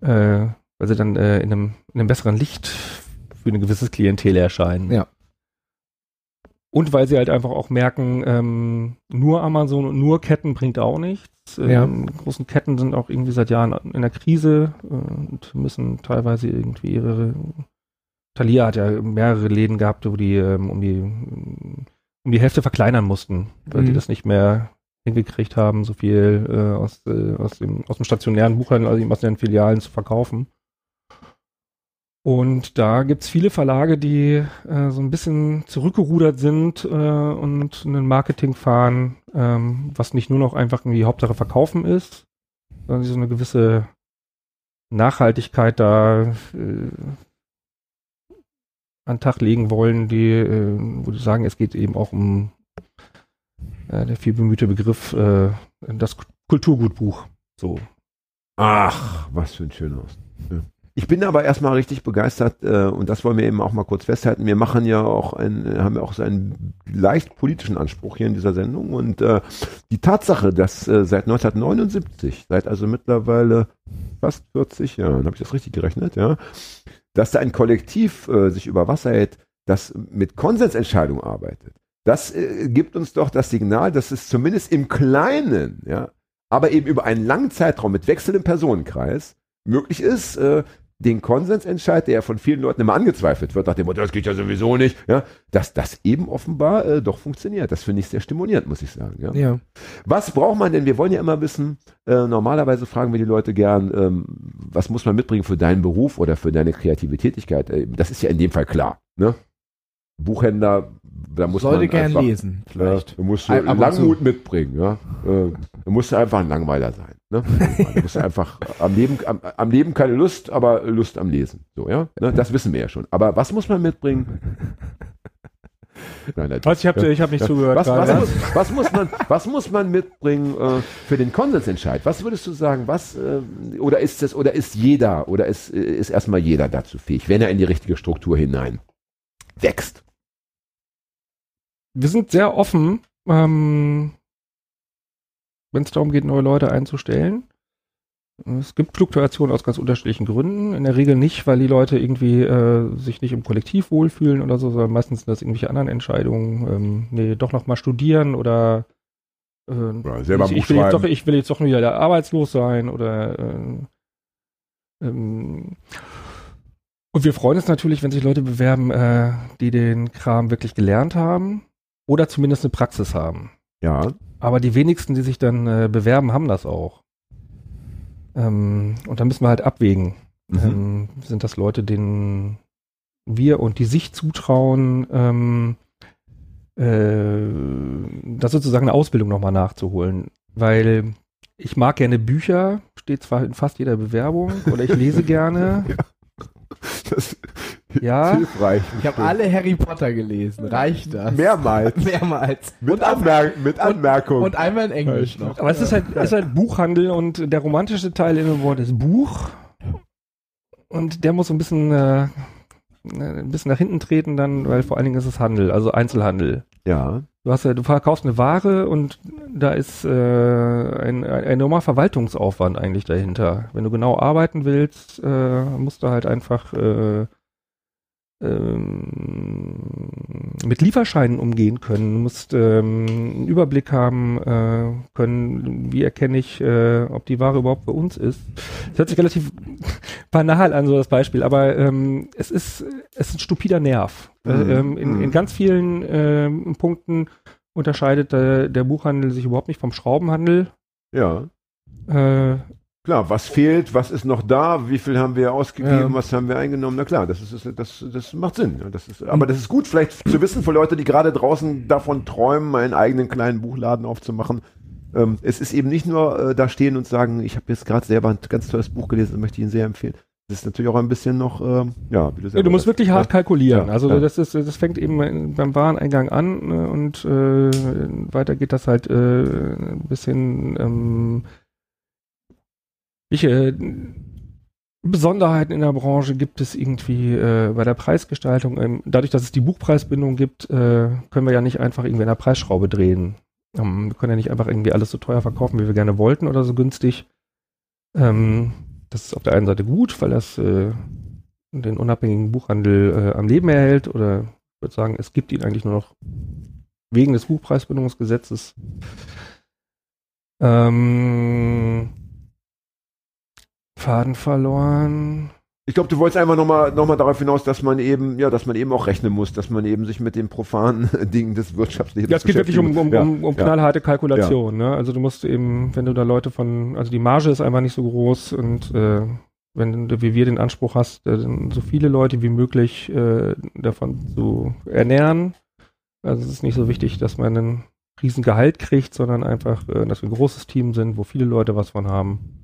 weil sie dann in, einem, in einem besseren Licht für ein gewisses Klientel erscheinen. Ja. Und weil sie halt einfach auch merken, ähm, nur Amazon und nur Ketten bringt auch nichts. Ähm, Ja. Großen Ketten sind auch irgendwie seit Jahren in der Krise äh, und müssen teilweise irgendwie ihre Thalia hat ja mehrere Läden gehabt, wo die ähm, um die um die Hälfte verkleinern mussten, weil die Mhm. das nicht mehr hingekriegt haben, so viel äh, aus, äh, aus, dem, aus dem stationären Buchhandel, also aus den Filialen zu verkaufen. Und da gibt's viele Verlage, die äh, so ein bisschen zurückgerudert sind äh, und ein Marketing fahren, ähm, was nicht nur noch einfach irgendwie Hauptsache verkaufen ist, sondern die so eine gewisse Nachhaltigkeit da äh, an Tag legen wollen, die, äh, wo die sagen, es geht eben auch um äh, der viel bemühte Begriff, äh, das Kulturgutbuch. So. Ach, was für ein schöner Ausdruck. Ja. Ich bin aber erstmal richtig begeistert äh, und das wollen wir eben auch mal kurz festhalten. Wir machen ja auch ein, haben ja auch so einen leicht politischen Anspruch hier in dieser Sendung und äh, die Tatsache, dass äh, seit 1979, seit also mittlerweile fast 40 Jahren, habe ich das richtig gerechnet, ja, dass da ein Kollektiv äh, sich über Wasser hält, das mit Konsensentscheidungen arbeitet. Das äh, gibt uns doch das Signal, dass es zumindest im Kleinen, ja, aber eben über einen langen Zeitraum mit wechselndem Personenkreis möglich ist, äh, den Konsensentscheid, der ja von vielen Leuten immer angezweifelt wird, nach dem Motto, das geht ja sowieso nicht, ja, dass das eben offenbar äh, doch funktioniert. Das finde ich sehr stimulierend, muss ich sagen. Ja. Ja. Was braucht man denn? Wir wollen ja immer wissen, äh, normalerweise fragen wir die Leute gern, ähm, was muss man mitbringen für deinen Beruf oder für deine kreative Tätigkeit? Äh, das ist ja in dem Fall klar. Ne? Buchhändler, da muss Sollte man gern einfach, lesen, vielleicht. Du musst Ab und Langmut mitbringen. Ja? Äh, du musst einfach ein Langweiler sein. Ne? Du musst einfach am Leben, am, am Leben keine Lust, aber Lust am Lesen. So, ja? Ne? Das wissen wir ja schon. Aber was muss man mitbringen? [laughs] Nein, nein, Was, ich habe ich hab nicht ja. zugehört. Was, was, muss, was, muss man, was muss man mitbringen äh, für den Konsensentscheid? Was würdest du sagen? Was äh, oder ist es oder ist jeder oder ist, äh, ist erstmal jeder dazu fähig, wenn er in die richtige Struktur hinein wächst? wir sind sehr offen, ähm, wenn es darum geht, neue Leute einzustellen. Es gibt Fluktuationen aus ganz unterschiedlichen Gründen. In der Regel nicht, weil die Leute irgendwie äh, sich nicht im Kollektiv wohlfühlen oder so, sondern meistens sind das irgendwelche anderen Entscheidungen. Ähm, nee, doch noch mal studieren oder äh, Ja, selber ich, ich, will jetzt doch, ich will jetzt doch wieder arbeitslos sein oder äh, ähm, und wir freuen uns natürlich, wenn sich Leute bewerben, äh, die den Kram wirklich gelernt haben oder zumindest eine Praxis haben. Ja, Aber die wenigsten, die sich dann äh, bewerben, haben das auch. Ähm, und da müssen wir halt abwägen. Mhm. Ähm, sind das Leute, denen wir und die sich zutrauen, ähm, äh, das sozusagen eine Ausbildung nochmal nachzuholen. Weil ich mag gerne Bücher, steht zwar in fast jeder Bewerbung, oder ich lese [laughs] gerne. Das [laughs] Ja. hilfreich. Ich habe alle Harry Potter gelesen. Reicht das? Mehrmals. [laughs] Mehrmals. Mit, Und Anmer mit Anmerkung. Und einmal in Englisch noch. Aber es ist halt, es ist halt Buchhandel und der romantische Teil in dem Wort ist Buch. Und der muss so ein bisschen, äh, ein bisschen nach hinten treten dann, weil vor allen Dingen ist es Handel, also Einzelhandel. ja. Du hast ja, du verkaufst eine Ware und da ist äh, ein, ein enormer Verwaltungsaufwand eigentlich dahinter. Wenn du genau arbeiten willst, äh, musst du halt einfach äh, mit Lieferscheinen umgehen können. Du musst ähm, einen Überblick haben äh, können, wie erkenne ich, äh, ob die Ware überhaupt bei uns ist. Das hört sich relativ [laughs] banal an, so das Beispiel, aber ähm, es ist es ist ein stupider Nerv. Mhm. Äh, ähm, in, Mhm. in ganz vielen ähm, Punkten unterscheidet der, der Buchhandel sich überhaupt nicht vom Schraubenhandel. Ja. Äh, Klar, was fehlt, was ist noch da, wie viel haben wir ausgegeben, Ja. was haben wir eingenommen? Na klar, das ist, das, das macht Sinn. Ja, Das ist, aber das ist gut, vielleicht zu wissen für Leute, die gerade draußen davon träumen, einen eigenen kleinen Buchladen aufzumachen. Ähm, es ist eben nicht nur äh, da stehen und sagen, ich habe jetzt gerade selber ein ganz tolles Buch gelesen und möchte Ihnen sehr empfehlen. Das ist natürlich auch ein bisschen noch, ähm, ja, wie du Ja, selber du musst sagst, wirklich hart ja. kalkulieren. Ja, also ja. das ist, das fängt eben beim Wareneingang an ne, und äh, weiter geht das halt äh, ein bisschen ähm, welche äh, Besonderheiten in der Branche gibt es irgendwie äh, bei der Preisgestaltung? Ähm, dadurch, dass es die Buchpreisbindung gibt, äh, können wir ja nicht einfach irgendwie an der Preisschraube drehen. Ähm, wir können ja nicht einfach irgendwie alles so teuer verkaufen, wie wir gerne wollten oder so günstig. Ähm, das ist auf der einen Seite gut, weil das äh, den unabhängigen Buchhandel äh, am Leben erhält oder ich würde sagen, es gibt ihn eigentlich nur noch wegen des Buchpreisbindungsgesetzes. Ähm, Faden verloren. Ich glaube, du wolltest einfach nochmal noch mal darauf hinaus, dass man eben, ja, dass man eben auch rechnen muss, dass man eben sich mit den profanen [laughs] Dingen des Wirtschaftslebens Ja, es geht wirklich um, um, ja, um, um ja. knallharte Kalkulation. Ne? Also du musst eben, wenn du da Leute von, also die Marge ist einfach nicht so groß und äh, wenn du wie wir den Anspruch hast, äh, so viele Leute wie möglich äh, davon zu ernähren. Also es ist nicht so wichtig, dass man einen riesen Gehalt kriegt, sondern einfach, äh, dass wir ein großes Team sind, wo viele Leute was von haben.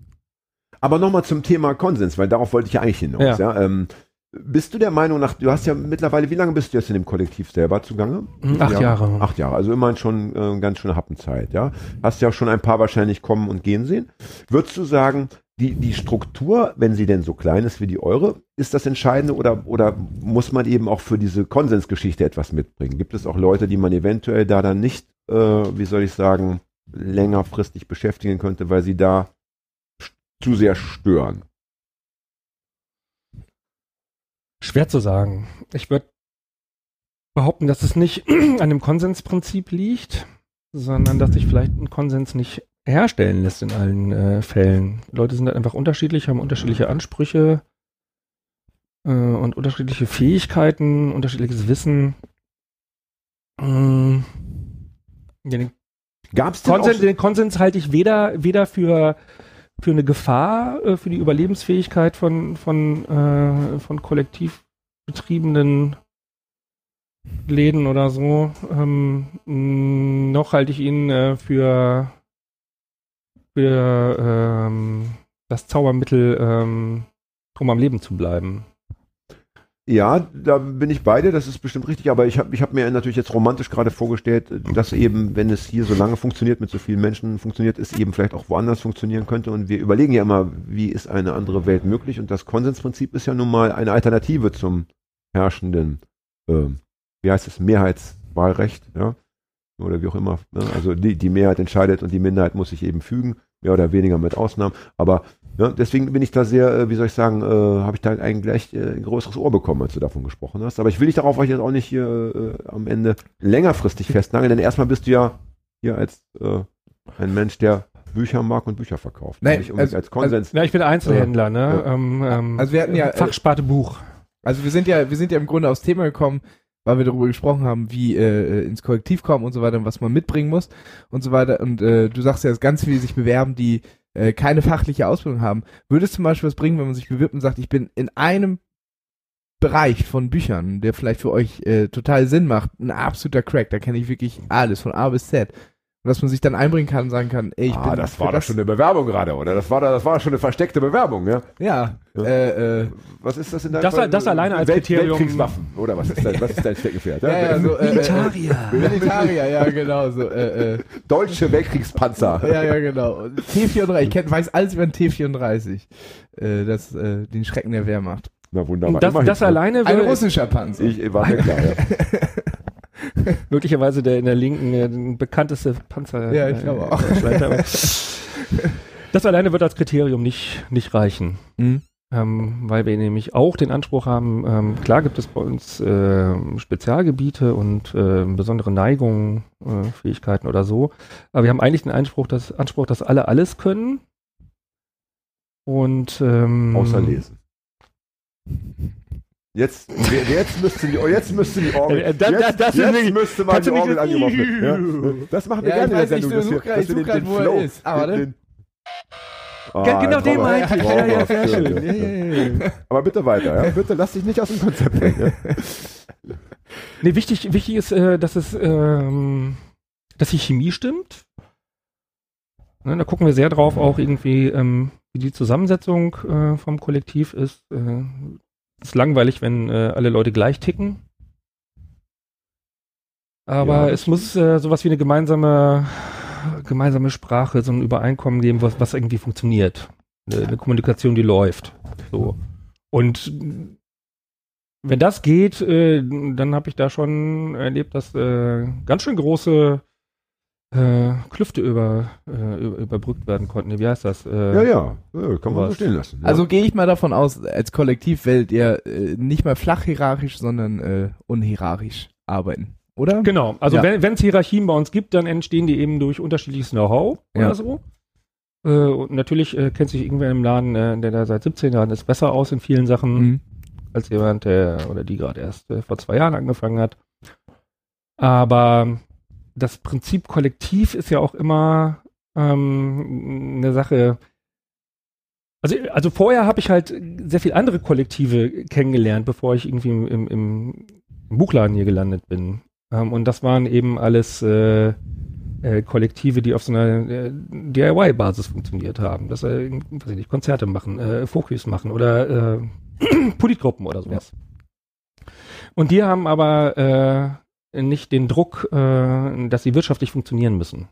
Aber nochmal zum Thema Konsens, weil darauf wollte ich ja eigentlich hinaus. Ja. Ja. Ähm, bist du der Meinung nach, du hast ja mittlerweile, wie lange bist du jetzt in dem Kollektiv selber zugange? Acht Jahre. Acht Jahre, also immerhin schon äh, ganz schöne Happenzeit, ja. Hast ja schon ein paar wahrscheinlich kommen und gehen sehen. Würdest du sagen, die, die Struktur, wenn sie denn so klein ist wie die eure, ist das Entscheidende oder, oder muss man eben auch für diese Konsensgeschichte etwas mitbringen? Gibt es auch Leute, die man eventuell da dann nicht, äh, wie soll ich sagen, längerfristig beschäftigen könnte, weil sie da zu sehr stören? Schwer zu sagen. Ich würde behaupten, dass es nicht [clears throat] an dem Konsensprinzip liegt, sondern dass sich vielleicht ein Konsens nicht herstellen lässt in allen äh, Fällen. Leute sind halt einfach unterschiedlich, haben unterschiedliche Ansprüche äh, und unterschiedliche Fähigkeiten, unterschiedliches Wissen. Ja, den, Gab es denn auch Konsens, so- den Konsens halte ich weder, weder für, für eine Gefahr, äh, für die Überlebensfähigkeit von, von, äh, von kollektiv betriebenen Läden oder so, ähm, noch halte ich ihn äh, für, für ähm, das Zaubermittel, ähm, um am Leben zu bleiben. Ja, da bin ich bei dir, das ist bestimmt richtig, aber ich habe ich hab mir natürlich jetzt romantisch gerade vorgestellt, dass eben, wenn es hier so lange funktioniert, mit so vielen Menschen funktioniert, es eben vielleicht auch woanders funktionieren könnte. Und wir überlegen ja immer, wie ist eine andere Welt möglich? Und das Konsensprinzip ist ja nun mal eine Alternative zum herrschenden, äh, wie heißt es, Mehrheitswahlrecht, ja? Oder wie auch immer. Ne? Also die, die Mehrheit entscheidet und die Minderheit muss sich eben fügen, mehr oder weniger mit Ausnahmen. Aber ja, deswegen bin ich da sehr, äh, wie soll ich sagen, äh, habe ich da eigentlich gleich äh, ein größeres Ohr bekommen, als du davon gesprochen hast. Aber ich will dich darauf euch jetzt auch nicht hier äh, am Ende längerfristig [laughs] festnageln, denn erstmal bist du ja hier als äh, ein Mensch, der Bücher mag und Bücher verkauft. Nein, nicht unbedingt also- als Konsens. Ja, ich bin Einzelhändler, ne? Ja. Ähm, ähm, Also wir hatten ja, äh, Fachsparte Buch. Also wir sind ja, wir sind ja im Grunde aufs Thema gekommen, weil wir darüber gesprochen haben, wie äh, ins Kollektiv kommen und so weiter und was man mitbringen muss und so weiter. Und äh, du sagst ja, dass ganz viele sich bewerben, die äh, keine fachliche Ausbildung haben. Würde es zum Beispiel was bringen, wenn man sich bewirbt und sagt, ich bin in einem Bereich von Büchern, der vielleicht für euch äh, total Sinn macht, ein absoluter Crack. Da kenne ich wirklich alles von A bis Z. Und dass man sich dann einbringen kann und sagen kann, ey, ich ah, bin das war doch schon eine Bewerbung gerade, oder? Das war, da- das war schon eine versteckte Bewerbung, ja? Ja, Ja. äh, äh, Was ist das in deinem Das- Fall? das alleine als Welt, Kriterium- Weltkriegswaffen, oder was ist dein, was ist dein Steckenpferd? ja, ja, so, äh, Militarier. Äh, Militarier, ja, genau, so, äh, äh, Deutsche Weltkriegspanzer. ja, ja, genau. Und T34, ich kenn, weiß alles über den T34. Äh, das, äh, den Schrecken der Wehrmacht. Na wunderbar. Das, das alleine Ein wäre russischer Panzer. Ich war mir klar, ja. [laughs] [laughs] möglicherweise der in der linken äh, bekannteste Panzer. Ja, ich glaube äh, auch. Deutschland, aber [laughs] Das alleine wird als Kriterium nicht, nicht reichen. Mhm. Ähm, weil wir nämlich auch den Anspruch haben, ähm, klar gibt es bei uns ähm, Spezialgebiete und ähm, besondere Neigungen, äh, Fähigkeiten oder so, aber wir haben eigentlich den Anspruch, dass, Anspruch, dass alle alles können. Und ähm, Außer lesen. Jetzt, jetzt müsste die, jetzt müsste die Orgel, [laughs] jetzt, das jetzt müsste mal kannst die Orgel angemacht werden. Ja. Das machen wir Ja, gerne in der Sendung. dass wir- dass ich wir den- den Flow- ist. Aber den- ne? den- Ah, Gen- genau den meinte ich. Ja, ja, sehr schön. ja, ja, ja. Aber bitte weiter, ja? Bitte lass dich nicht aus dem Konzept bringen. Ja? [laughs] Nee, wichtig, wichtig ist, äh, dass es, ähm, dass die Chemie stimmt. Ne, da gucken wir sehr drauf, auch irgendwie, ähm, wie die Zusammensetzung äh, vom Kollektiv ist. Äh, ist langweilig, wenn äh, alle Leute gleich ticken. Aber Ja, es muss äh, sowas wie eine gemeinsame, gemeinsame Sprache, so ein Übereinkommen geben, was, was irgendwie funktioniert. Eine, eine Kommunikation, die läuft. So. Und wenn das geht, äh, dann habe ich da schon erlebt, dass äh, ganz schön große äh, Klüfte über, äh, über, überbrückt werden konnten. Wie heißt das? Äh, ja, ja, ja, kann man so stehen lassen. Ja. Also gehe ich mal davon aus, als Kollektiv werdet ihr äh, nicht mehr flach hierarchisch, sondern äh, unhierarchisch arbeiten, oder? Genau, also Ja. wenn es Hierarchien bei uns gibt, dann entstehen die eben durch unterschiedliches Know-how Ja. oder so. Äh, und natürlich äh, kennt sich irgendwer im Laden, äh, der da seit 17 Jahren ist, besser aus in vielen Sachen, Mhm. als jemand, der oder die gerade erst äh, vor zwei Jahren angefangen hat. Aber das Prinzip Kollektiv ist ja auch immer ähm, eine Sache. Also, also vorher habe ich halt sehr viel andere Kollektive kennengelernt, bevor ich irgendwie im, im, im Buchladen hier gelandet bin. Ähm, und das waren eben alles äh, äh, Kollektive, die auf so einer äh, DIY-Basis funktioniert haben. Dass äh, weiß ich nicht, Konzerte machen, äh, Fokus machen oder äh, [clears throat] Politgruppen oder sowas. Und die haben aber äh, nicht den Druck, äh, dass sie wirtschaftlich funktionieren müssen.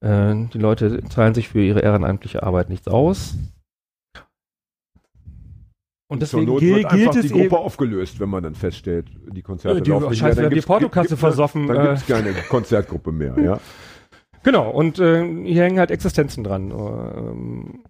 Äh, die Leute zahlen sich für ihre ehrenamtliche Arbeit nichts aus. Und deswegen Not gilt, wird einfach gilt die es Gruppe eben, aufgestellt, wenn man dann feststellt, die Konzerte Äh, die- laufen nicht scheiße, mehr. die Portokasse versoffen, Dann äh. gibt es keine Konzertgruppe mehr, ja. [laughs] Genau, und äh, hier hängen halt Existenzen dran. Ähm,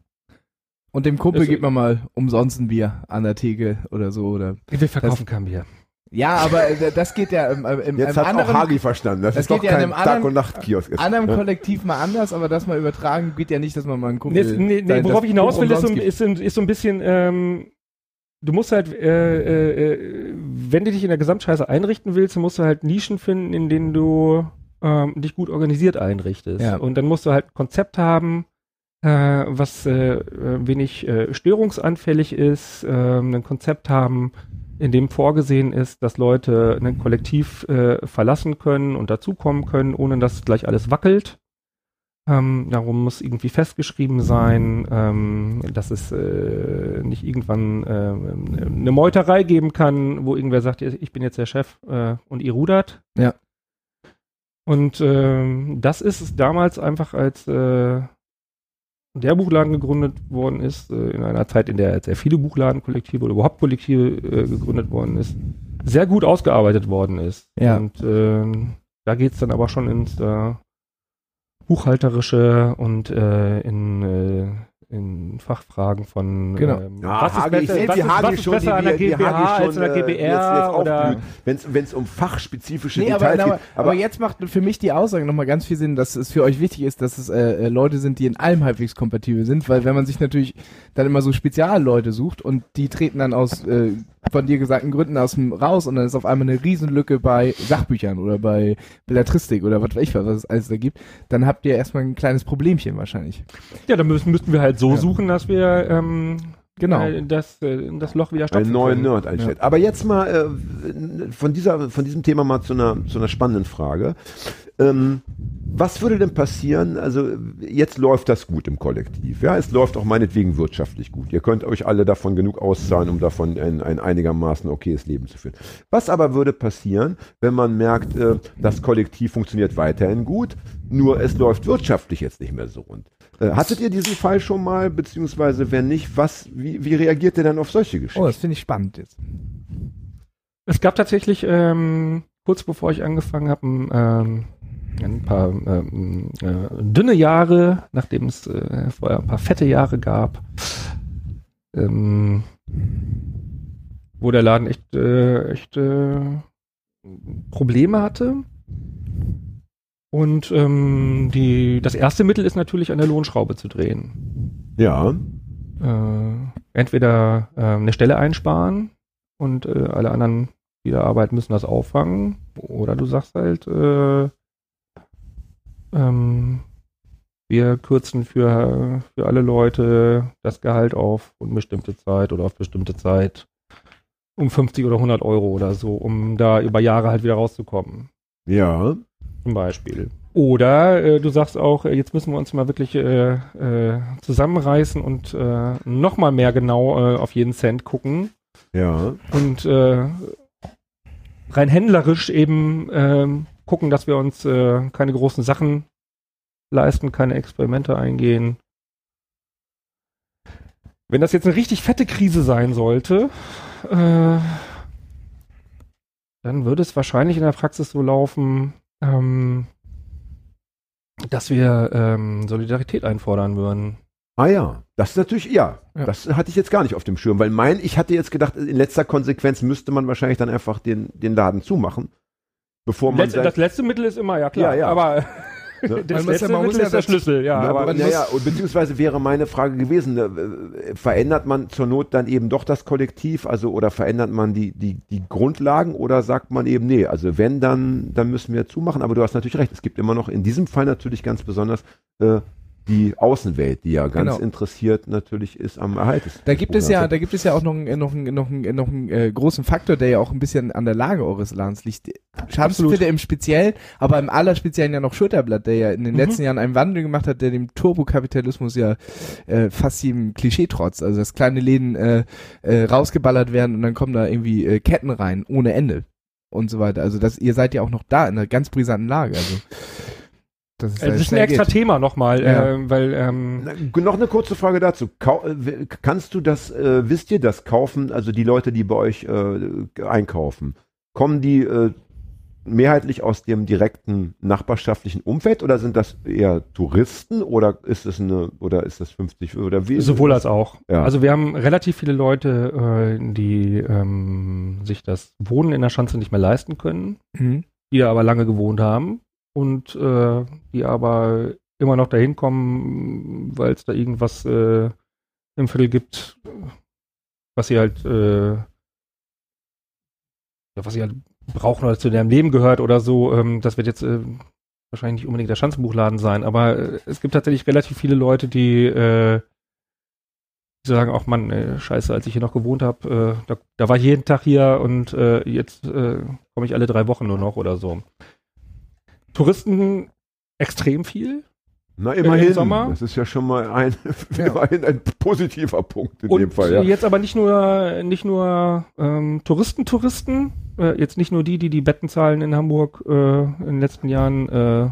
Und dem Kumpel Das- gibt man mal umsonst ein Bier an der Theke oder so. Oder wir verkaufen kein Bier. Ja, aber äh, das geht ja im, im, Jetzt im hat auch Hagi verstanden, dass das es doch geht ja in kein einem Tag- anderen- und Nachtkiosk ist. [laughs] anderen ja. Kollektiv mal anders, aber das mal übertragen geht ja nicht, dass man mal einen Kumpel. Nee, nee, nee, worauf das ich hinaus will, ist so, ist, ist so ein bisschen, ähm, du musst halt, äh, äh, äh, wenn du dich in der Gesamtscheiße einrichten willst, dann musst du halt Nischen finden, in denen du ähm, dich gut organisiert einrichtest. Ja. Und dann musst du halt ein Konzept haben, äh, was äh, äh, wenig äh, störungsanfällig ist, ähm, ein Konzept haben, in dem vorgesehen ist, dass Leute ein Kollektiv äh, verlassen können und dazukommen können, ohne dass gleich alles wackelt. Ähm, darum muss irgendwie festgeschrieben sein, ähm, dass es äh, nicht irgendwann ähm, eine Meuterei geben kann, wo irgendwer sagt, ich bin jetzt der Chef äh, und ihr rudert. Ja. Und ähm, das ist damals einfach als äh, der Buchladen gegründet worden ist, äh, in einer Zeit, in der sehr viele Buchladenkollektive oder überhaupt Kollektive äh, gegründet worden ist, sehr gut ausgearbeitet worden ist. Ja. Und ähm, da geht's dann aber schon ins äh, Buchhalterische und äh, in, in Fachfragen von Genau. ähm, Ja, was, Hagi, ist ich besser, sehe was, die ist, Hagi was ist schon, besser die- an der die GmbH als an der schon, GBR wenn's wenn's um fachspezifische Nee, aber, Details aber, geht. aber jetzt macht für mich die Aussage nochmal ganz viel Sinn, dass es für euch wichtig ist, dass es äh, äh, Leute sind, die in allem halbwegs kompatibel sind, weil wenn man sich natürlich dann immer so Spezialleute sucht und die treten dann aus äh, von dir gesagten Gründen aus dem raus und dann ist auf einmal eine Riesenlücke bei Sachbüchern oder bei Belletristik oder was weiß ich was, was es alles da gibt, dann habt ihr erstmal ein kleines Problemchen wahrscheinlich. Ja, dann müssen, müssten wir halt so Ja. suchen, dass wir ähm, Genau. äh, das, äh, das Loch wieder stopfen einen neuen können. Nerd einstellt. Aber jetzt mal äh, von dieser, von diesem Thema mal zu einer, zu einer spannenden Frage. Ähm, was würde denn passieren? Also jetzt läuft das gut im Kollektiv. Ja, es läuft auch meinetwegen wirtschaftlich gut. Ihr könnt euch alle davon genug auszahlen, um davon ein, ein einigermaßen okayes Leben zu führen. Was aber würde passieren, wenn man merkt, äh, das Kollektiv funktioniert weiterhin gut, nur es läuft wirtschaftlich jetzt nicht mehr so rund? Äh, hattet ihr diesen Fall schon mal, beziehungsweise wenn nicht, was, wie, wie reagiert ihr dann auf solche Geschichten? Oh, das finde ich spannend jetzt. Es gab tatsächlich, ähm, kurz bevor ich angefangen habe, ähm, ein paar ähm, äh, dünne Jahre, nachdem es äh, vorher ein paar fette Jahre gab, ähm, wo der Laden echt, äh, echt äh, Probleme hatte. Und ähm, die, das erste Mittel ist natürlich an der Lohnschraube zu drehen. Ja. Äh, entweder äh, eine Stelle einsparen und äh, alle anderen, die da arbeiten, müssen das auffangen. Oder du sagst halt, äh, ähm, wir kürzen für, für alle Leute das Gehalt auf unbestimmte Zeit oder auf bestimmte Zeit um 50 oder 100 Euro oder so, um da über Jahre halt wieder rauszukommen Ja. zum Beispiel. Oder äh, du sagst auch, äh, jetzt müssen wir uns mal wirklich äh, äh, zusammenreißen und äh, nochmal mehr genau äh, auf jeden Cent gucken Ja. und äh, rein händlerisch eben ähm, gucken, dass wir uns äh, keine großen Sachen leisten, keine Experimente eingehen. Wenn das jetzt eine richtig fette Krise sein sollte, äh, dann würde es wahrscheinlich in der Praxis so laufen, ähm, dass wir ähm, Solidarität einfordern würden. Ah ja, das ist natürlich, ja, Ja. das hatte ich jetzt gar nicht auf dem Schirm, weil mein, ich hatte jetzt gedacht, in letzter Konsequenz müsste man wahrscheinlich dann einfach den, den Laden zumachen, bevor man Letzte, sein- das letzte Mittel ist immer, ja klar, Ja, ja. aber [laughs] Ne? das Man letzte ja- man Mittel ja ist der Schlüssel, ja. Ja, aber naja, und beziehungsweise wäre meine Frage gewesen, ne, verändert man zur Not dann eben doch das Kollektiv, also oder verändert man die, die, die Grundlagen oder sagt man eben, nee, also wenn, dann, dann müssen wir zumachen, aber du hast natürlich recht, es gibt immer noch in diesem Fall natürlich ganz besonders äh, die Außenwelt, die ja ganz Genau. interessiert natürlich ist am Erhalt des Da gibt es ja, da gibt es ja auch noch einen, noch einen, noch einen, noch einen äh, großen Faktor, der ja auch ein bisschen an der Lage eures Ladens liegt. Schabsfitte im Speziellen, aber im Allerspeziellen ja noch Schulterblatt, der ja in den Mhm. letzten Jahren einen Wandel gemacht hat, der dem Turbokapitalismus ja äh, fast jedem Klischee trotzt. Also dass kleine Läden äh, äh, rausgeballert werden und dann kommen da irgendwie äh, Ketten rein, ohne Ende und so weiter. Also das, ihr seid ja auch noch da in einer ganz brisanten Lage. Also dass es Äh, das ist ein extra geht. Thema nochmal, Ja. äh, weil ähm, Na, noch eine kurze Frage dazu. Kau äh, kannst du das, äh, wisst ihr das kaufen, also die Leute, die bei euch äh, einkaufen, kommen die äh, mehrheitlich aus dem direkten nachbarschaftlichen Umfeld oder sind das eher Touristen oder ist es eine oder ist das 50 oder wie? sowohl als auch. Ja. Also wir haben relativ viele Leute, äh, die ähm, sich das Wohnen in der Schanze nicht mehr leisten können, Mhm. die da aber lange gewohnt haben und äh, die aber immer noch dahin kommen, weil es da irgendwas äh, im Viertel gibt, was sie halt äh, was sie halt brauchen oder zu deren Leben gehört oder so. Ähm, das wird jetzt äh, wahrscheinlich nicht unbedingt der Schanzenbuchladen sein, aber äh, es gibt tatsächlich relativ viele Leute, die, äh, sagen, auch Mann, äh, scheiße, als ich hier noch gewohnt habe, äh, da, da war ich jeden Tag hier und äh, jetzt äh, komme ich alle drei Wochen nur noch oder so. Touristen extrem viel. Na immerhin. im Sommer? Das ist ja schon mal ein, [laughs] Ja. immerhin ein positiver Punkt in und dem Fall. Ja. jetzt aber nicht nur nicht nur ähm, Touristen, Touristen, äh, jetzt nicht nur die, die die Bettenzahlen in Hamburg äh, in den letzten Jahren äh,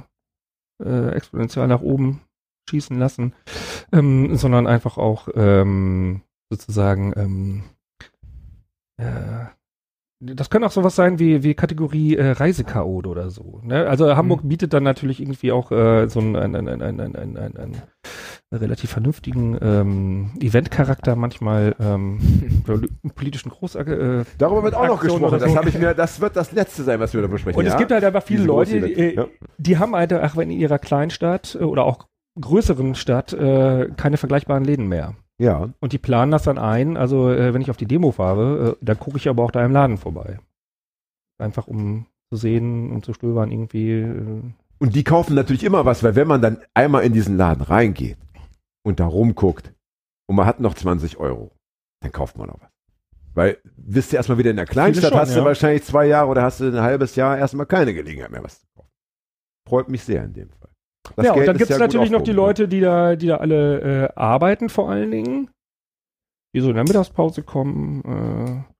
äh, exponentiell nach oben schießen lassen, ähm, sondern einfach auch ähm, sozusagen ähm, äh, das können auch sowas sein wie, wie Kategorie äh, Reisechaot oder so. Ne? Also Hamburg bietet dann natürlich irgendwie auch äh, so einen, einen, einen, einen, einen, einen, einen, relativ vernünftigen ähm, Eventcharakter manchmal ähm, [laughs] poli- politischen Groß äh, Darüber wird auch noch Aktion gesprochen. oder Das so. habe ich mir, das wird das letzte sein, was wir da besprechen. Und ja? es gibt halt einfach viele Diese Leute, die, äh, ja. die haben halt auch in ihrer Kleinstadt äh, oder auch größeren Stadt äh, keine vergleichbaren Läden mehr. Ja. Und die planen das dann ein. Also äh, wenn ich auf die Demo fahre, äh, dann gucke ich aber auch da im Laden vorbei. Einfach um zu sehen und zu stöbern irgendwie. Äh, Und die kaufen natürlich immer was, weil wenn man dann einmal in diesen Laden reingeht und da rumguckt und man hat noch 20 Euro dann kauft man auch was. Weil bist du erstmal wieder in der Kleinstadt, schon, hast du ja. wahrscheinlich zwei Jahre oder hast du ein halbes Jahr erstmal keine Gelegenheit mehr, was zu kaufen. Freut mich sehr in dem Fall. Das ja, und Geld dann ist gibt es ja natürlich noch die. Leute, die da, die da alle äh, arbeiten vor allen Dingen, die so in der Mittagspause kommen. Äh.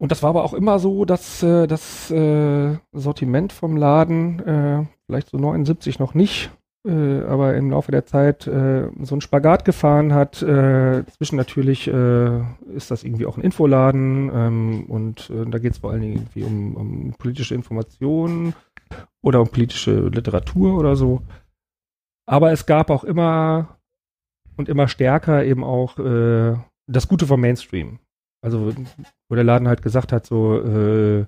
Und das war aber auch immer so, dass äh, das äh, Sortiment vom Laden, äh, vielleicht so 79 noch nicht, äh, aber im Laufe der Zeit äh, so einen Spagat gefahren hat. Äh, zwischen natürlich äh, ist das irgendwie auch ein Infoladen ähm, und äh, da geht es vor allen Dingen irgendwie um, um politische Informationen oder um politische Literatur oder so. Aber es gab auch immer und immer stärker eben auch äh, das Gute vom Mainstream. Also wo der Laden halt gesagt hat, so, äh,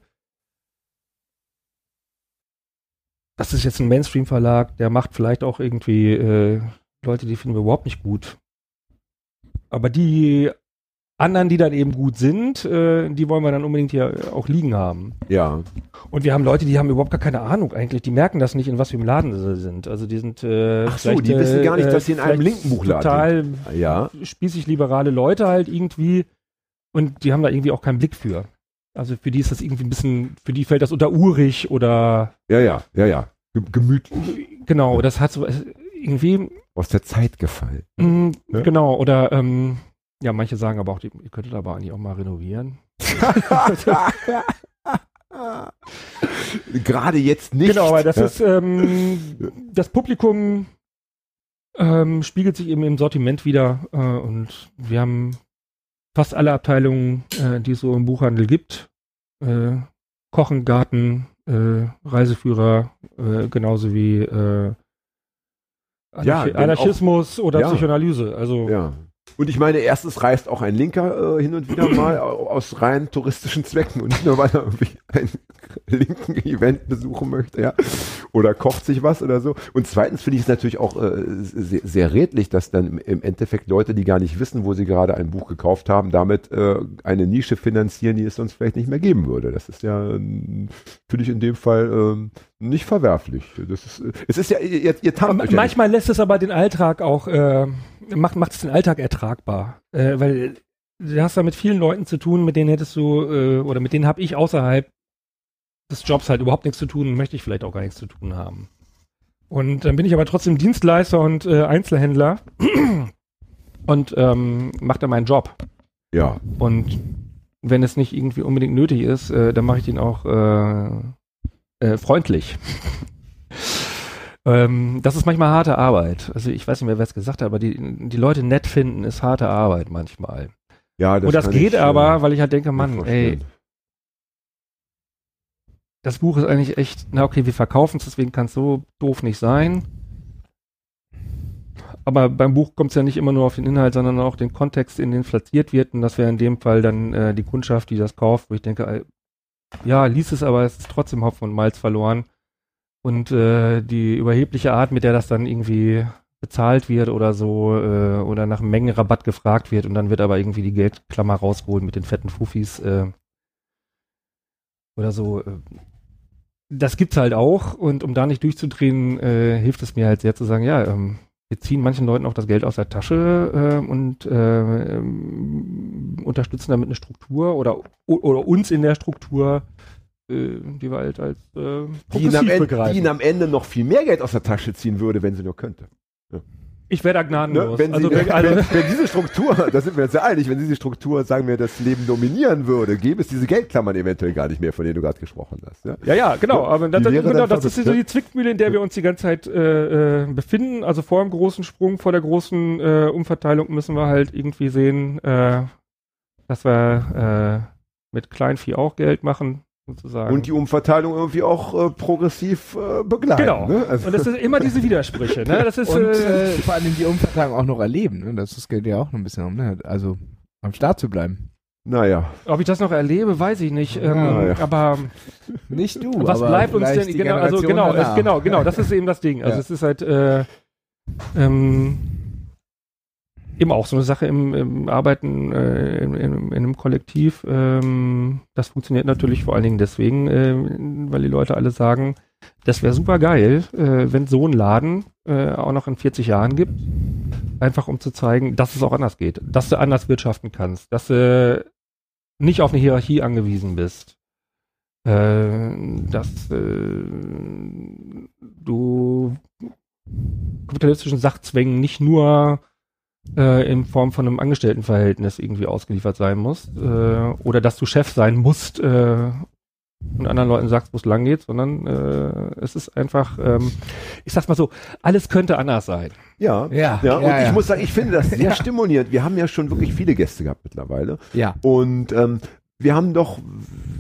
das ist jetzt ein Mainstream-Verlag, der macht vielleicht auch irgendwie äh, Leute, die finden wir überhaupt nicht gut. Aber die anderen, die dann eben gut sind, äh, die wollen wir dann unbedingt hier auch liegen haben. Ja. Und wir haben Leute, die haben überhaupt gar keine Ahnung eigentlich. Die merken das nicht, in was für einem Laden sie sind. Also die sind äh, Ach so, die wissen gar nicht, äh, dass sie in einem vielleicht linken Buchladen total Ja. spießig liberale Leute halt irgendwie und die haben da irgendwie auch keinen Blick für. Also für die ist das irgendwie ein bisschen, für die fällt das unter urig oder Ja, ja, ja, ja. Ge- Gemütlich. genau, das hat so irgendwie Aus der Zeit gefallen. mh, Ja. genau oder ähm, ja, manche sagen aber auch, ihr könntet aber eigentlich auch mal renovieren. [laughs] Gerade jetzt nicht. Genau, aber das Ja. ist ähm, das Publikum ähm, spiegelt sich eben im Sortiment wieder äh, und wir haben fast alle Abteilungen, äh, die es so im Buchhandel gibt. Äh, Kochen, Garten, äh, Reiseführer, äh, genauso wie äh, Ja, Anarchismus oder ja. Psychoanalyse. Also Ja. Und ich meine, erstens reist auch ein Linker äh, hin und wieder [clears throat] mal au- aus rein touristischen Zwecken und nicht nur, weil er irgendwie ein [laughs] linken Event besuchen möchte, ja. Oder kocht sich was oder so. Und zweitens finde ich es natürlich auch äh, sehr, sehr redlich, dass dann im- Endeffekt Leute, die gar nicht wissen, wo sie gerade ein Buch gekauft haben, damit äh, eine Nische finanzieren, die es sonst vielleicht nicht mehr geben würde. Das ist ja, ähm, finde ich in dem Fall ähm, nicht verwerflich. Das ist, äh, es ist ja, ihr, ihr tarnt euch ja. Manchmal lässt es aber den Alltag auch, äh, macht, macht es den Alltag ertragbar. Äh, weil du hast da mit vielen Leuten zu tun, mit denen hättest du, äh, oder mit denen habe ich außerhalb des Jobs halt überhaupt nichts zu tun und möchte ich vielleicht auch gar nichts zu tun haben. Und dann bin ich aber trotzdem Dienstleister und äh, Einzelhändler [clears throat] und ähm, mache da meinen Job. Ja, Und wenn es nicht irgendwie unbedingt nötig ist, äh, dann mache ich den auch äh, äh, freundlich. [laughs] ähm, das ist manchmal harte Arbeit. Also ich weiß nicht mehr, wer es gesagt hat, aber die, die Leute nett finden ist harte Arbeit manchmal. ja, Und das geht ich, aber, weil ich halt denke, Mann, ey. Das Buch ist eigentlich echt, na okay, wir verkaufen es, deswegen kann es so doof nicht sein. Aber beim Buch kommt es ja nicht immer nur auf den Inhalt, sondern auch den Kontext, in den platziert wird. Und das wäre in dem Fall dann äh, die Kundschaft, die das kauft, wo ich denke, äh, ja, liest es, aber es ist trotzdem Hopfen und Malz verloren. Und äh, die überhebliche Art, mit der das dann irgendwie bezahlt wird oder so, äh, oder nach Mengenrabatt gefragt wird und dann wird aber irgendwie die Geldklammer rausgeholt mit den fetten Fufis äh, oder so. Das gibt's halt auch und um da nicht durchzudrehen, äh, hilft es mir halt sehr zu sagen, ja, ähm, wir ziehen manchen Leuten auch das Geld aus der Tasche äh, und äh, ähm, unterstützen damit eine Struktur oder, oder uns in der Struktur, äh, die wir halt als äh, die ihn, am Ende, die ihn am Ende noch viel mehr Geld aus der Tasche ziehen würde, wenn sie nur könnte. Ich wäre da Ne? gnadenlos. [laughs] Wenn, also, sie, wenn, also, wenn, wenn diese Struktur, da sind wir jetzt ja einig, wenn diese Struktur, sagen wir, das Leben dominieren würde, gäbe es diese Geldklammern eventuell gar nicht mehr, von denen du gerade gesprochen hast. Ja? Ja, ja, genau. Aber das, das, genau, das ist so ne? die Zwickmühle, in der wir uns die ganze Zeit äh, äh, befinden. Also vor dem großen Sprung, vor der großen äh, Umverteilung müssen wir halt irgendwie sehen, äh, dass wir äh, mit Kleinvieh auch Geld machen, sozusagen. Und die Umverteilung irgendwie auch äh, progressiv äh, begleiten. genau. Ne? Also, Und das sind immer diese Widersprüche. Ne? Das ist Und äh, äh, vor allem die Umverteilung auch noch erleben. Ne? Das, das geht ja auch noch ein bisschen um, ne? Also am Start zu bleiben. naja, ob ich das noch erlebe, weiß ich nicht. Ähm, Ja, ja. Aber Nicht du, was aber bleibt uns denn? die Genau, also genau, danach. genau, genau. Das ist eben das Ding. Also Ja. es ist halt äh, ähm, eben auch so eine Sache im, im Arbeiten äh, in, in, in einem Kollektiv. Ähm, das funktioniert natürlich vor allen Dingen deswegen, äh, weil die Leute alle sagen, das wäre super geil, äh, wenn so einen Laden äh, auch noch in 40 Jahren gibt. einfach um zu zeigen, dass es auch anders geht, dass du anders wirtschaften kannst, dass du nicht auf eine Hierarchie angewiesen bist, äh, dass äh, du kapitalistischen Sachzwängen nicht nur äh, in Form von einem Angestelltenverhältnis irgendwie ausgeliefert sein musst äh, oder dass du Chef sein musst äh, und anderen Leuten sagst, wo es lang geht, sondern äh, es ist einfach, ähm, ich sag's mal so, alles könnte anders sein. Ja, Ja, ja, und ja, ich ja. muss sagen, ich finde das sehr [laughs] Ja. stimulierend. Wir haben ja schon wirklich viele Gäste gehabt mittlerweile. Ja. Und ähm, wir haben doch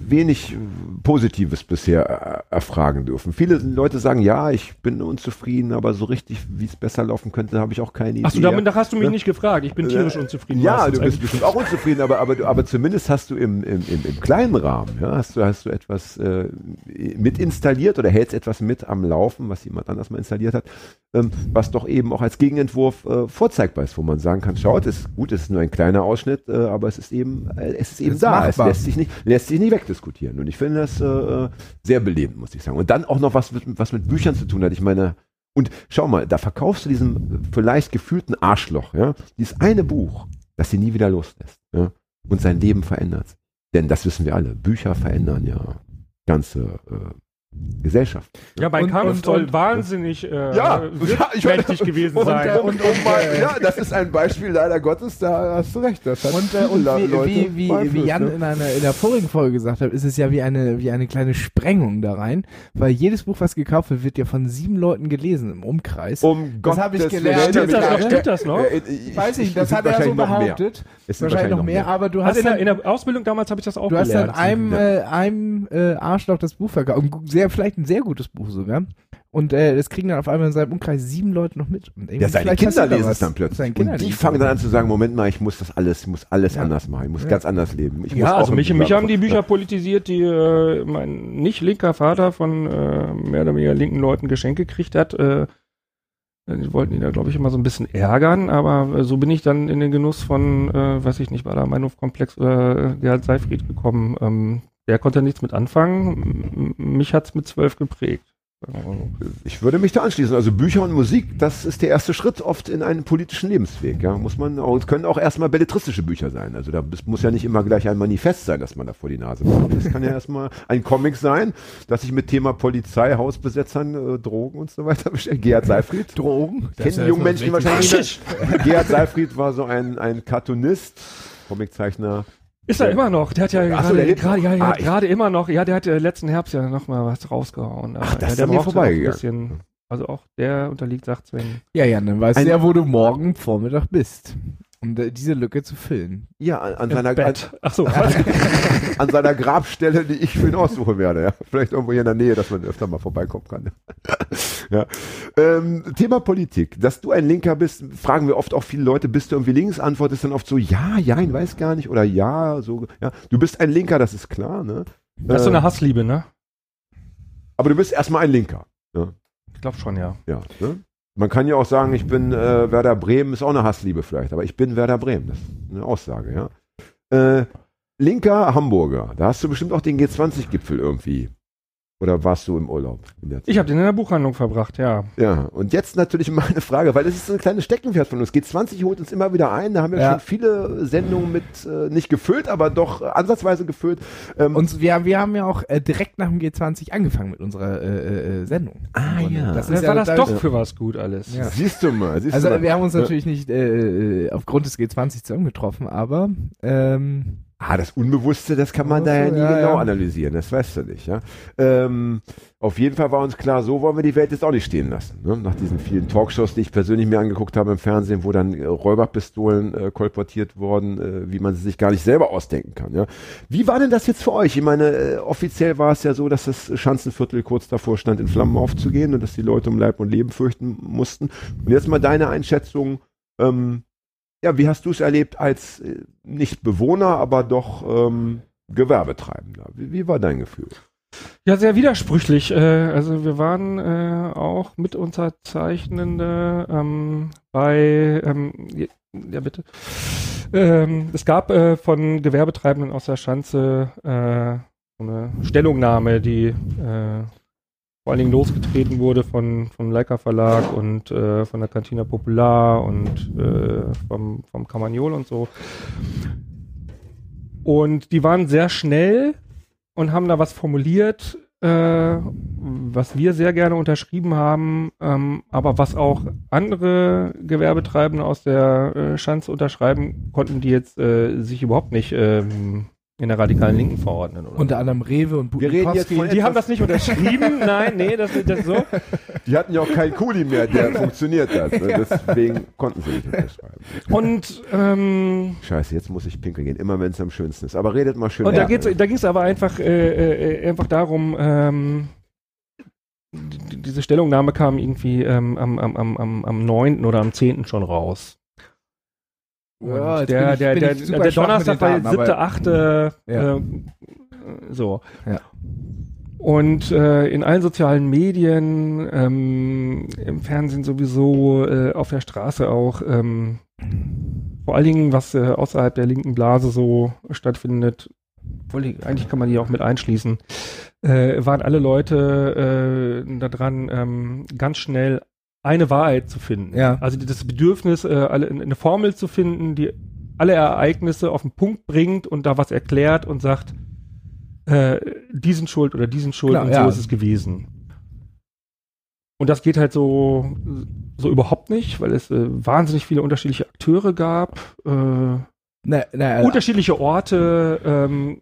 wenig Positives bisher äh, erfragen dürfen. Viele Leute sagen, ja, ich bin unzufrieden, aber so richtig, wie es besser laufen könnte, habe ich auch keine Idee. Achso, damit hast du mich Ja. nicht gefragt. Ich bin tierisch Äh, unzufrieden. Ja, du bist bestimmt auch unzufrieden, aber, aber, aber zumindest hast du im, im, im, im kleinen Rahmen, ja, hast du, hast du etwas äh, mit installiert oder hältst etwas mit am Laufen, was jemand anders mal installiert hat, ähm, was doch eben auch als Gegenentwurf äh, vorzeigbar ist, wo man sagen kann, schaut, es ist gut, es ist nur ein kleiner Ausschnitt, äh, aber es ist eben, äh, es ist eben ist da, es machbar. Lässt sich nicht, lässt sich nicht wegdiskutieren. Und ich finde das äh, sehr belebend, muss ich sagen. Und dann auch noch was, mit, was mit Büchern zu tun hat. Ich meine, und schau mal, da verkaufst du diesem vielleicht gefühlten Arschloch, ja, dieses eine Buch, das sie nie wieder loslässt, ja, und sein Leben verändert. Denn das wissen wir alle, Bücher verändern ja ganze äh, Gesellschaft. Ja, mein Und- Kampf und- soll und- wahnsinnig äh, Ja, ich meine- mächtig gewesen Und, sein. und, und mal, ja, das ist ein Beispiel leider Gottes, da hast du recht. Das hat Und, äh, und wie, Leute wie, wie, wie Jan ne? in, einer, in der vorigen Folge gesagt hat, ist es ja wie eine, wie eine kleine Sprengung da rein, weil jedes Buch, was gekauft wird, wird ja von sieben Leuten gelesen im Umkreis. Um Das hab ich Gottes gelernt. Willen, Stimmt das noch? Stimmt das noch? Äh, ich weiß nicht, das hat er so mehr. behauptet. Es sind Wahrscheinlich noch mehr, aber du hast Also in der, dann, in der Ausbildung damals habe ich das auch du hast dann gelernt. einem, Ja. äh, einem äh, Arschloch das Buch verkauft. Ein Sehr, vielleicht ein sehr gutes Buch sogar. Und äh, das kriegen dann auf einmal in seinem Umkreis sieben Leute noch mit. Und Ja, seine Kinder lesen es dann plötzlich. Kinder Und die fangen dann an zu sagen, Moment mal, ich muss das alles, ich muss alles Ja. anders machen, ich muss Ja. ganz anders leben. Ich muss Ja, also im mich, mich haben die Bücher politisiert, die äh, mein nicht linker Vater von äh, mehr oder weniger linken Leuten Geschenke gekriegt hat. Äh, die wollten ihn da, glaube ich, immer so ein bisschen ärgern, aber äh, so bin ich dann in den Genuss von, äh, weiß ich nicht, war da Meinhofkomplex oder äh, Gerhard Seifried gekommen. Ähm, der konnte nichts mit anfangen. Mich hat's mit zwölf geprägt. Ich würde mich da anschließen. Also Bücher und Musik, das ist der erste Schritt oft in einen politischen Lebensweg. Ja, muss man auch, es können auch erstmal belletristische Bücher sein. Also da muss ja nicht immer gleich ein Manifest sein, das man da vor die Nase bekommt. Das kann ja erstmal ein Comic sein, das sich mit Thema Polizei, Hausbesetzern, äh, Drogen und so weiter beschäftigt. Gerhard Seifried. Drogen. Kennen die jungen Menschen die wahrscheinlich nicht. Gerhard Seifried war so ein, ein Cartoonist, Comiczeichner. Ist er immer noch? Der hat ja so, gerade gerade ja, ja, Ah, gerade immer noch. Ja, der hat ja letzten Herbst ja noch mal was rausgehauen. Ach, das ja, ist der an mir ja vorbeigegangen. bisschen. Also auch der unterliegt Sachzwängen. Ja, Jan, dann weißt du ja, wo du morgen Vormittag bist. Um äh, diese Lücke zu füllen. Ja, an, an seiner, an, so. [laughs] an seiner Grabstelle, die ich für ihn aussuchen werde. Ja. Vielleicht irgendwo hier in der Nähe, dass man öfter mal vorbeikommen kann. ja. [laughs] ähm, Thema Politik. Dass du ein Linker bist, fragen wir oft auch viele Leute, bist du irgendwie links? Antwort ist dann oft so, ja, ja, ich weiß gar nicht. Oder ja, so. Ja. Du bist ein Linker, das ist klar. Ne? Das ist so Äh, eine Hassliebe, ne? aber du bist erstmal ein Linker. Ich glaube schon, ja. Ja. Ne? Man kann ja auch sagen, ich bin äh, Werder Bremen, ist auch eine Hassliebe vielleicht, aber ich bin Werder Bremen. Das ist eine Aussage, ja. Äh, linker Hamburger, da hast du bestimmt auch den G20-Gipfel irgendwie. Oder warst du im Urlaub? in der Zeit? Ich habe den in der Buchhandlung verbracht, ja. Ja, und jetzt natürlich [laughs] meine Frage, weil das ist so ein kleines Steckenpferd von uns. G20 holt uns immer wieder ein, da haben wir Ja. schon viele Sendungen mit, äh, nicht gefüllt, aber doch äh, ansatzweise gefüllt. Ähm, Und wir, wir haben ja auch äh, direkt nach dem G20 angefangen mit unserer äh, äh, Sendung. Ah, Und, äh, ja. Das Das ist war ja, das da- doch für was gut alles. Ja. siehst du mal, siehst Also du mal. wir haben uns natürlich nicht äh, äh, aufgrund des G20 zusammengetroffen, aber ähm, Ah, das Unbewusste, das kann man Ach da ja nie ja, genau ja. analysieren, das weißt du nicht, ja. Ähm, auf jeden Fall war uns klar, so wollen wir die Welt jetzt auch nicht stehen lassen. Ne? Nach diesen vielen Talkshows, die ich persönlich mir angeguckt habe im Fernsehen, wo dann äh, Räuberpistolen äh, kolportiert wurden, äh, wie man sie sich gar nicht selber ausdenken kann. Ja? Wie war denn das jetzt für euch? Ich meine, äh, offiziell war es ja so, dass das Schanzenviertel kurz davor stand, in Flammen aufzugehen und dass die Leute um Leib und Leben fürchten mussten. Und jetzt mal deine Einschätzung, ähm, ja, wie hast du es erlebt als äh, nicht Bewohner, aber doch ähm, Gewerbetreibender? Wie, wie war dein Gefühl? Ja, sehr widersprüchlich. Äh, also wir waren äh, auch mit Unterzeichnende ähm, bei, ähm, ja bitte. Ähm, es gab äh, von Gewerbetreibenden aus der Schanze eine Stellungnahme, die vor allen Dingen losgetreten wurde von, vom Leica Verlag und äh, von der Cantina Popular und äh, vom, vom Carmagnol und so. Und die waren sehr schnell und haben da was formuliert, äh, was wir sehr gerne unterschrieben haben, ähm, aber was auch andere Gewerbetreibende aus der äh, Schanze unterschreiben konnten, die jetzt äh, sich überhaupt nicht ähm, in der radikalen Linken verordnen. Oder? Unter anderem Rewe und Wir reden jetzt von die haben das nicht unterschrieben, [laughs] nein, nee, das, das so. Die hatten ja auch keinen Kuli mehr, der funktioniert hat. Ne? [laughs] Deswegen konnten sie nicht unterschreiben. Und, ähm, Scheiße, jetzt muss ich pinkeln gehen. Immer wenn es am schönsten ist. Aber redet mal schön und da da ging es aber einfach, äh, äh, einfach darum, ähm, die- diese Stellungnahme kam irgendwie ähm, am, am, am, am, am 9. oder am 10. schon raus. Ja, Und jetzt der, der, der, der Donnerstag war der siebte, achte, Ja. äh, so. Ja. Und äh, in allen sozialen Medien, ähm, im Fernsehen sowieso, äh, auf der Straße auch, ähm, vor allen Dingen, was äh, außerhalb der linken Blase so stattfindet, eigentlich kann man die auch mit einschließen, äh, waren alle Leute äh, daran, ähm, ganz schnell eine Wahrheit zu finden. Ja. Also das Bedürfnis, äh, alle, eine Formel zu finden, die alle Ereignisse auf den Punkt bringt und da was erklärt und sagt, äh, die sind schuld oder die sind schuld Klar, und ja. so ist es gewesen. Und das geht halt so, so überhaupt nicht, weil es äh, wahnsinnig viele unterschiedliche Akteure gab, äh, Na, na, unterschiedliche Orte, ähm,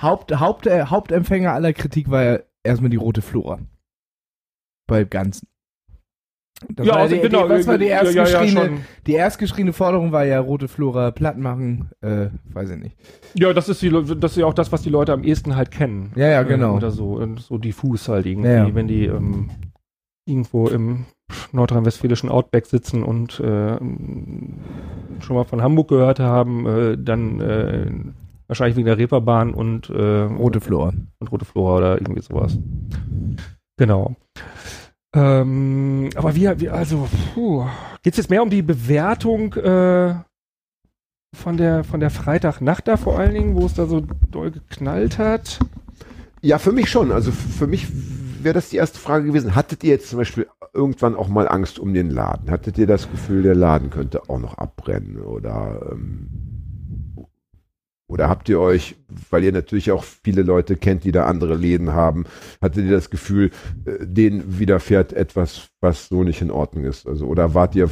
Haupt, Haupt, äh, Hauptempfänger aller Kritik war ja erstmal die rote Flora. Bei Ganzen. Das war also die, die, was war die ja, ja, ja, erstgeschriebene, die erstgeschriebene Forderung war ja rote Flora platt machen, äh, weiß ich nicht. Ja, das ist, die, das ist ja auch das, was die Leute am ehesten halt kennen. Ja, ja, genau. Äh, oder so, und so diffus halt irgendwie, Ja, ja. wenn die ähm, irgendwo im nordrhein-westfälischen Outback sitzen und äh, schon mal von Hamburg gehört haben, äh, dann äh, wahrscheinlich wegen der Reeperbahn und äh, Rote Flora. und Rote Flora oder irgendwie sowas. Genau. Ähm, aber wie, wie also, puh, geht's jetzt mehr um die Bewertung äh, von der von der Freitagnacht da vor allen Dingen, wo es da so doll geknallt hat? Ja, für mich schon. Also für mich wäre das die erste Frage gewesen. Hattet ihr jetzt zum Beispiel irgendwann auch mal Angst um den Laden? Hattet ihr das Gefühl, der Laden könnte auch noch abbrennen? Oder, ähm, oder habt ihr euch, weil ihr natürlich auch viele Leute kennt, die da andere Läden haben, hattet ihr das Gefühl, äh, denen widerfährt etwas, was so nicht in Ordnung ist? Also, oder wart ihr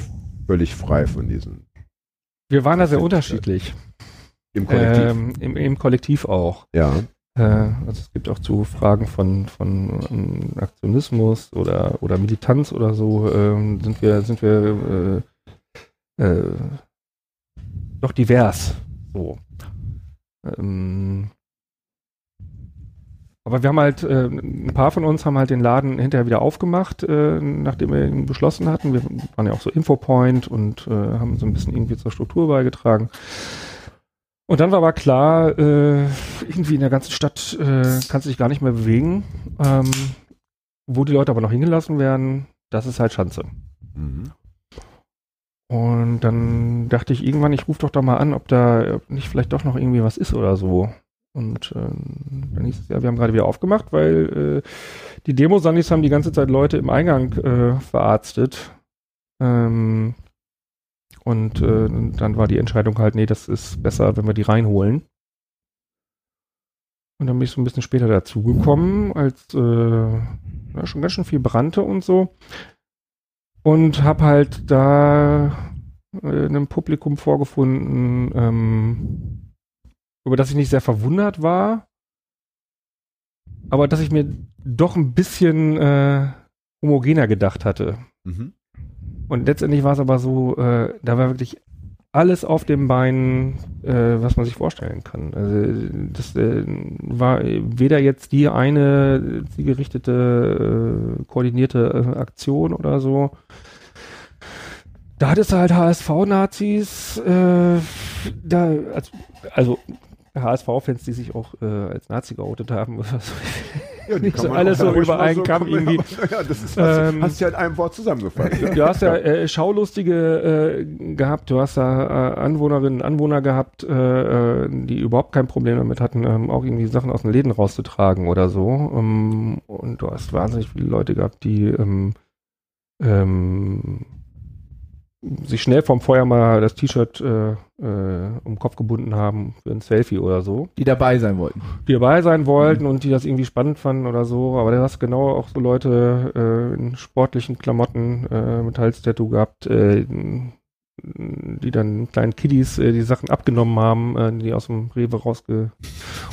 völlig frei von diesen Wir waren da sehr ist, unterschiedlich. im Kollektiv? Ähm, im, Im Kollektiv auch. ja. Äh, also es gibt auch zu Fragen von, von ähm, Aktionismus oder, oder Militanz oder so, ähm, sind wir, sind wir äh, äh, doch divers. So. Ähm, aber wir haben halt, äh, ein paar von uns haben halt den Laden hinterher wieder aufgemacht, äh, nachdem wir ihn beschlossen hatten. Wir waren ja auch so Infopoint und äh, haben so ein bisschen irgendwie zur Struktur beigetragen. Und dann war aber klar, irgendwie in der ganzen Stadt kannst du dich gar nicht mehr bewegen. Ähm, wo die Leute aber noch hingelassen werden, das ist halt Schanze. Mhm. Und dann dachte ich irgendwann, ich rufe doch da mal an, ob da nicht vielleicht doch noch irgendwie was ist oder so. Und ähm, dann hieß es ja, wir haben gerade wieder aufgemacht, weil äh, die Demo-Sandis haben die ganze Zeit Leute im Eingang äh, verarztet. Ähm, und äh, dann war die Entscheidung halt, nee, das ist besser, wenn wir die reinholen. Und dann bin ich so ein bisschen später dazugekommen, als äh, ja, schon ganz schön viel brannte und so. Und habe halt da äh, einem Publikum vorgefunden, ähm, über das ich nicht sehr verwundert war, aber dass ich mir doch ein bisschen äh, homogener gedacht hatte. Mhm. Und letztendlich war es aber so, äh, da war wirklich alles auf dem Bein, äh, was man sich vorstellen kann. Also das äh, war weder jetzt die eine zielgerichtete, äh, koordinierte äh, Aktion oder so. Da hattest du halt HSV-Nazis, äh, da, als, also HSV-Fans, die sich auch äh, als Nazi geoutet haben oder so. [laughs] Ja, nicht so alles so über einen so- Kamm irgendwie. [laughs] Ja, das ist, hast, Ähm, du- hast du ja in einem Wort zusammengefasst. Ja? Du hast ja [laughs] äh, Schaulustige äh, gehabt, du hast da äh, Anwohnerinnen und Anwohner gehabt, äh, äh, die überhaupt kein Problem damit hatten, ähm, auch irgendwie Sachen aus den Läden rauszutragen oder so. Ähm, und du hast wahnsinnig viele Leute gehabt, die ähm, ähm, sich schnell vom Feuer mal das T-Shirt äh, äh, um den Kopf gebunden haben für ein Selfie oder so Die dabei sein wollten. die dabei sein wollten und die das irgendwie spannend fanden oder so. Aber du hast genau auch so Leute äh, in sportlichen Klamotten äh, mit Halstattoo gehabt, äh, die dann kleinen Kiddies äh, die Sachen abgenommen haben, äh, die aus dem Rewe rausgeholt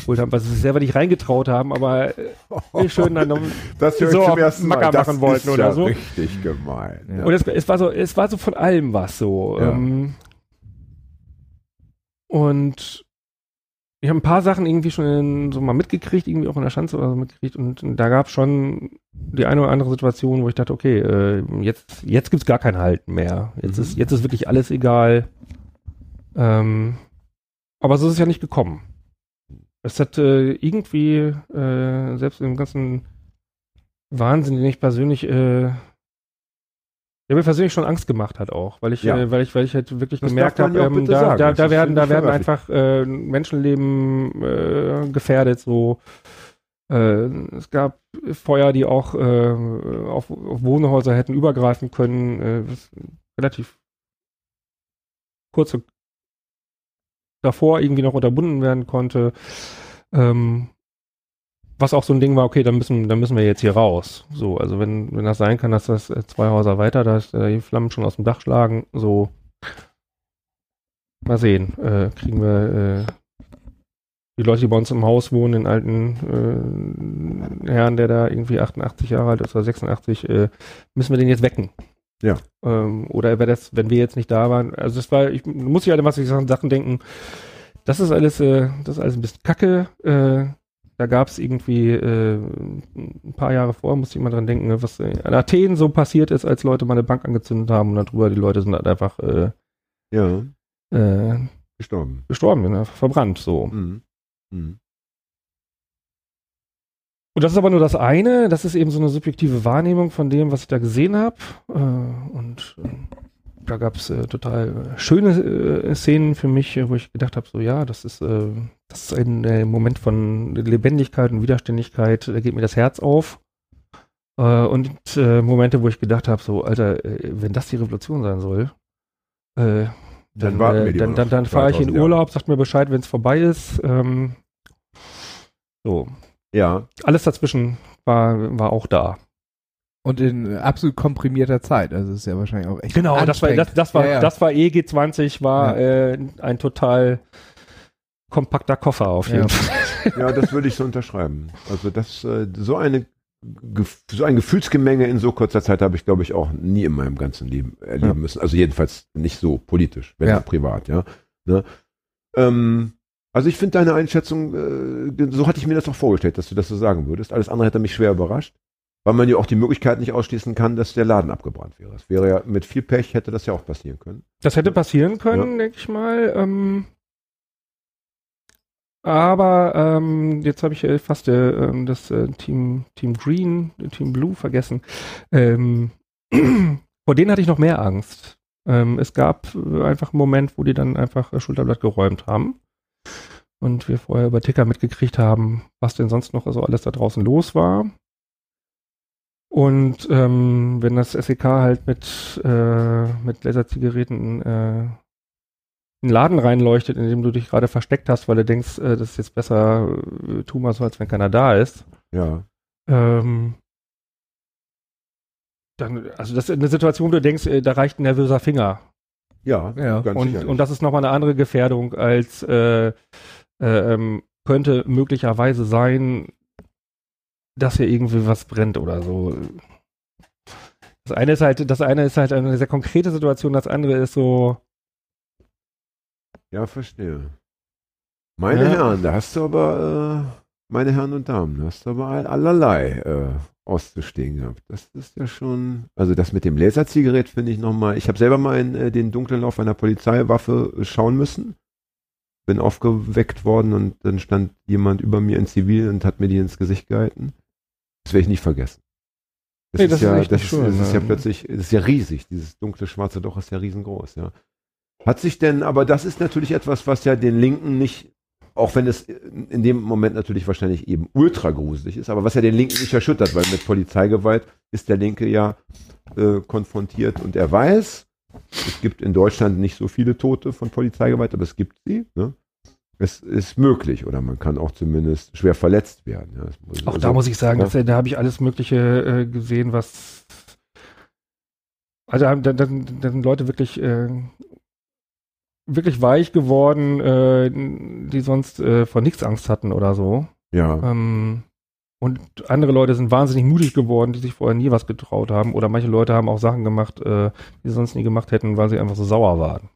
haben, weil sie sich selber nicht reingetraut haben, aber äh, wie schön dann noch [laughs] Das so zum ersten Mal. Macker Das machen wollten ist oder ja so. richtig gemein. Ja. Und es, es war so, es war so von allem was so. Ja. Ähm, und ich habe ein paar Sachen irgendwie schon in, so mal mitgekriegt, irgendwie auch in der Schanze oder so mitgekriegt. Und, da gab es schon die eine oder andere Situation, wo ich dachte, okay, äh, jetzt, jetzt gibt's gar kein Halten mehr. Jetzt Mhm. ist, jetzt ist wirklich alles egal. Ähm, aber so ist es ja nicht gekommen. Es hat äh, irgendwie, äh, selbst im ganzen Wahnsinn, den ich persönlich äh, der mir persönlich schon Angst gemacht hat auch, weil ich, Ja. äh, weil ich, weil ich halt wirklich Das gemerkt habe, ähm, da, sagen. da, da werden, da werden einfach äh, Menschenleben äh, gefährdet. So, äh, es gab Feuer, die auch äh, auf, auf Wohnhäuser hätten übergreifen können. Äh, relativ kurz davor irgendwie noch unterbunden werden konnte. Ähm, was auch so ein Ding war, okay, dann müssen, dann müssen wir jetzt hier raus. So, also wenn, wenn das sein kann, dass das äh, zwei Häuser weiter, dass äh, die Flammen schon aus dem Dach schlagen, so mal sehen, äh, kriegen wir äh, die Leute, die bei uns im Haus wohnen, den alten äh, Herrn, der da irgendwie 88 Jahre alt ist oder 86, äh, müssen wir den jetzt wecken. Ja. Ähm, oder wäre das, wenn wir jetzt nicht da waren, also das war, ich muss ja an was ich Sachen Sachen denken, das ist alles, äh, das ist alles ein bisschen kacke, äh, da gab es irgendwie äh, ein paar Jahre vorher, musste ich mal dran denken, ne, was in Athen so passiert ist, als Leute mal eine Bank angezündet haben und darüber die Leute sind halt einfach äh, Ja, äh, gestorben. gestorben, einfach verbrannt so. Mhm. Mhm. Und das ist aber nur das eine, das ist eben so eine subjektive Wahrnehmung von dem, was ich da gesehen habe. Äh, und äh, da gab es äh, total schöne Szenen für mich, wo ich gedacht habe, so ja, das ist, das ist ein äh, Moment von Lebendigkeit und Widerständigkeit, da geht mir das Herz auf. Äh, und äh, Momente, wo ich gedacht habe, so, Alter, äh, wenn das die Revolution sein soll, äh, dann, warten wir äh, dann, dann, dann fahre ich in 2000 Jahre. Urlaub, sagt mir Bescheid, wenn es vorbei ist. Ähm, so, Ja, alles dazwischen war, war auch da. Und in absolut komprimierter Zeit. Also ist ja wahrscheinlich auch echt. Genau, das war, das, das war, Ja, ja. das war EG20, war äh, ein total kompakter Koffer auf jeden Ja. Fall. [laughs] ja, das würde ich so unterschreiben. Also das, äh, so eine so ein Gefühlsgemenge in so kurzer Zeit habe ich, glaube ich, auch nie in meinem ganzen Leben erleben Ja. müssen. Also jedenfalls nicht so politisch, wenn Ja. auch privat, ja. Ne? Ähm, also ich finde deine Einschätzung, äh, so hatte ich mir das auch vorgestellt, dass du das so sagen würdest. Alles andere hätte mich schwer überrascht, weil man ja auch die Möglichkeit nicht ausschließen kann, dass der Laden abgebrannt wäre. Das wäre ja mit viel Pech hätte das ja auch passieren können. Das hätte passieren können, denke ich mal. Ähm, aber ähm, jetzt habe ich äh, fast äh, ähm, das äh, Team, Team Green, äh, Team Blue vergessen. Ähm, [clears throat] vor denen hatte ich noch mehr Angst. Ähm, es gab äh, einfach einen Moment, wo die dann einfach äh, Schulterblatt geräumt haben. Und wir vorher über Ticker mitgekriegt haben, was denn sonst noch so alles da draußen los war. Und ähm, wenn das SEK halt mit, mit Laserzigaretten einen Laden reinleuchtet, in dem du dich gerade versteckt hast, weil du denkst, äh, das ist jetzt besser, äh, tu mal so, als wenn keiner da ist. Ja. Ähm, dann, also das ist eine Situation, wo du denkst, äh, da reicht ein nervöser Finger. Ja, Ja. ganz Und, sicherlich. und das ist nochmal eine andere Gefährdung als äh, äh, ähm, könnte möglicherweise sein, dass hier irgendwie was brennt oder so. Das eine ist halt, das eine ist halt eine sehr konkrete Situation, das andere ist so, Ja, verstehe. Meine Ja. Herren, da hast du aber, äh, meine Herren und Damen, da hast du aber all- allerlei äh, auszustehen gehabt. Das ist ja schon, also das mit dem Laserzigarett finde ich nochmal, ich habe selber mal in äh, den dunklen Lauf einer Polizeiwaffe äh, schauen müssen. Bin aufgeweckt worden und dann stand jemand über mir in Zivil und hat mir die ins Gesicht gehalten. Das werde ich nicht vergessen. Das Nee, ist das ist ja, das ist, schön, das ist ja plötzlich, das ist ja riesig. Dieses dunkle schwarze Loch ist ja riesengroß, ja. Hat sich denn, aber das ist natürlich etwas, was ja den Linken nicht, auch wenn es in dem Moment natürlich wahrscheinlich eben ultra gruselig ist, aber was ja den Linken nicht erschüttert, weil mit Polizeigewalt ist der Linke ja äh, konfrontiert und er weiß, es gibt in Deutschland nicht so viele Tote von Polizeigewalt, aber es gibt sie. Ne? Es ist möglich oder man kann auch zumindest schwer verletzt werden. Ja, Auch also- da muss ich sagen, ja. äh, da habe ich alles Mögliche äh, gesehen, was. Also da, da, da da sind Leute wirklich, äh, wirklich weich geworden, äh, die sonst äh, vor nichts Angst hatten oder so. Ja, Ähm, und andere Leute sind wahnsinnig mutig geworden, die sich vorher nie was getraut haben. Oder manche Leute haben auch Sachen gemacht, äh, die sie sonst nie gemacht hätten, weil sie einfach so sauer waren.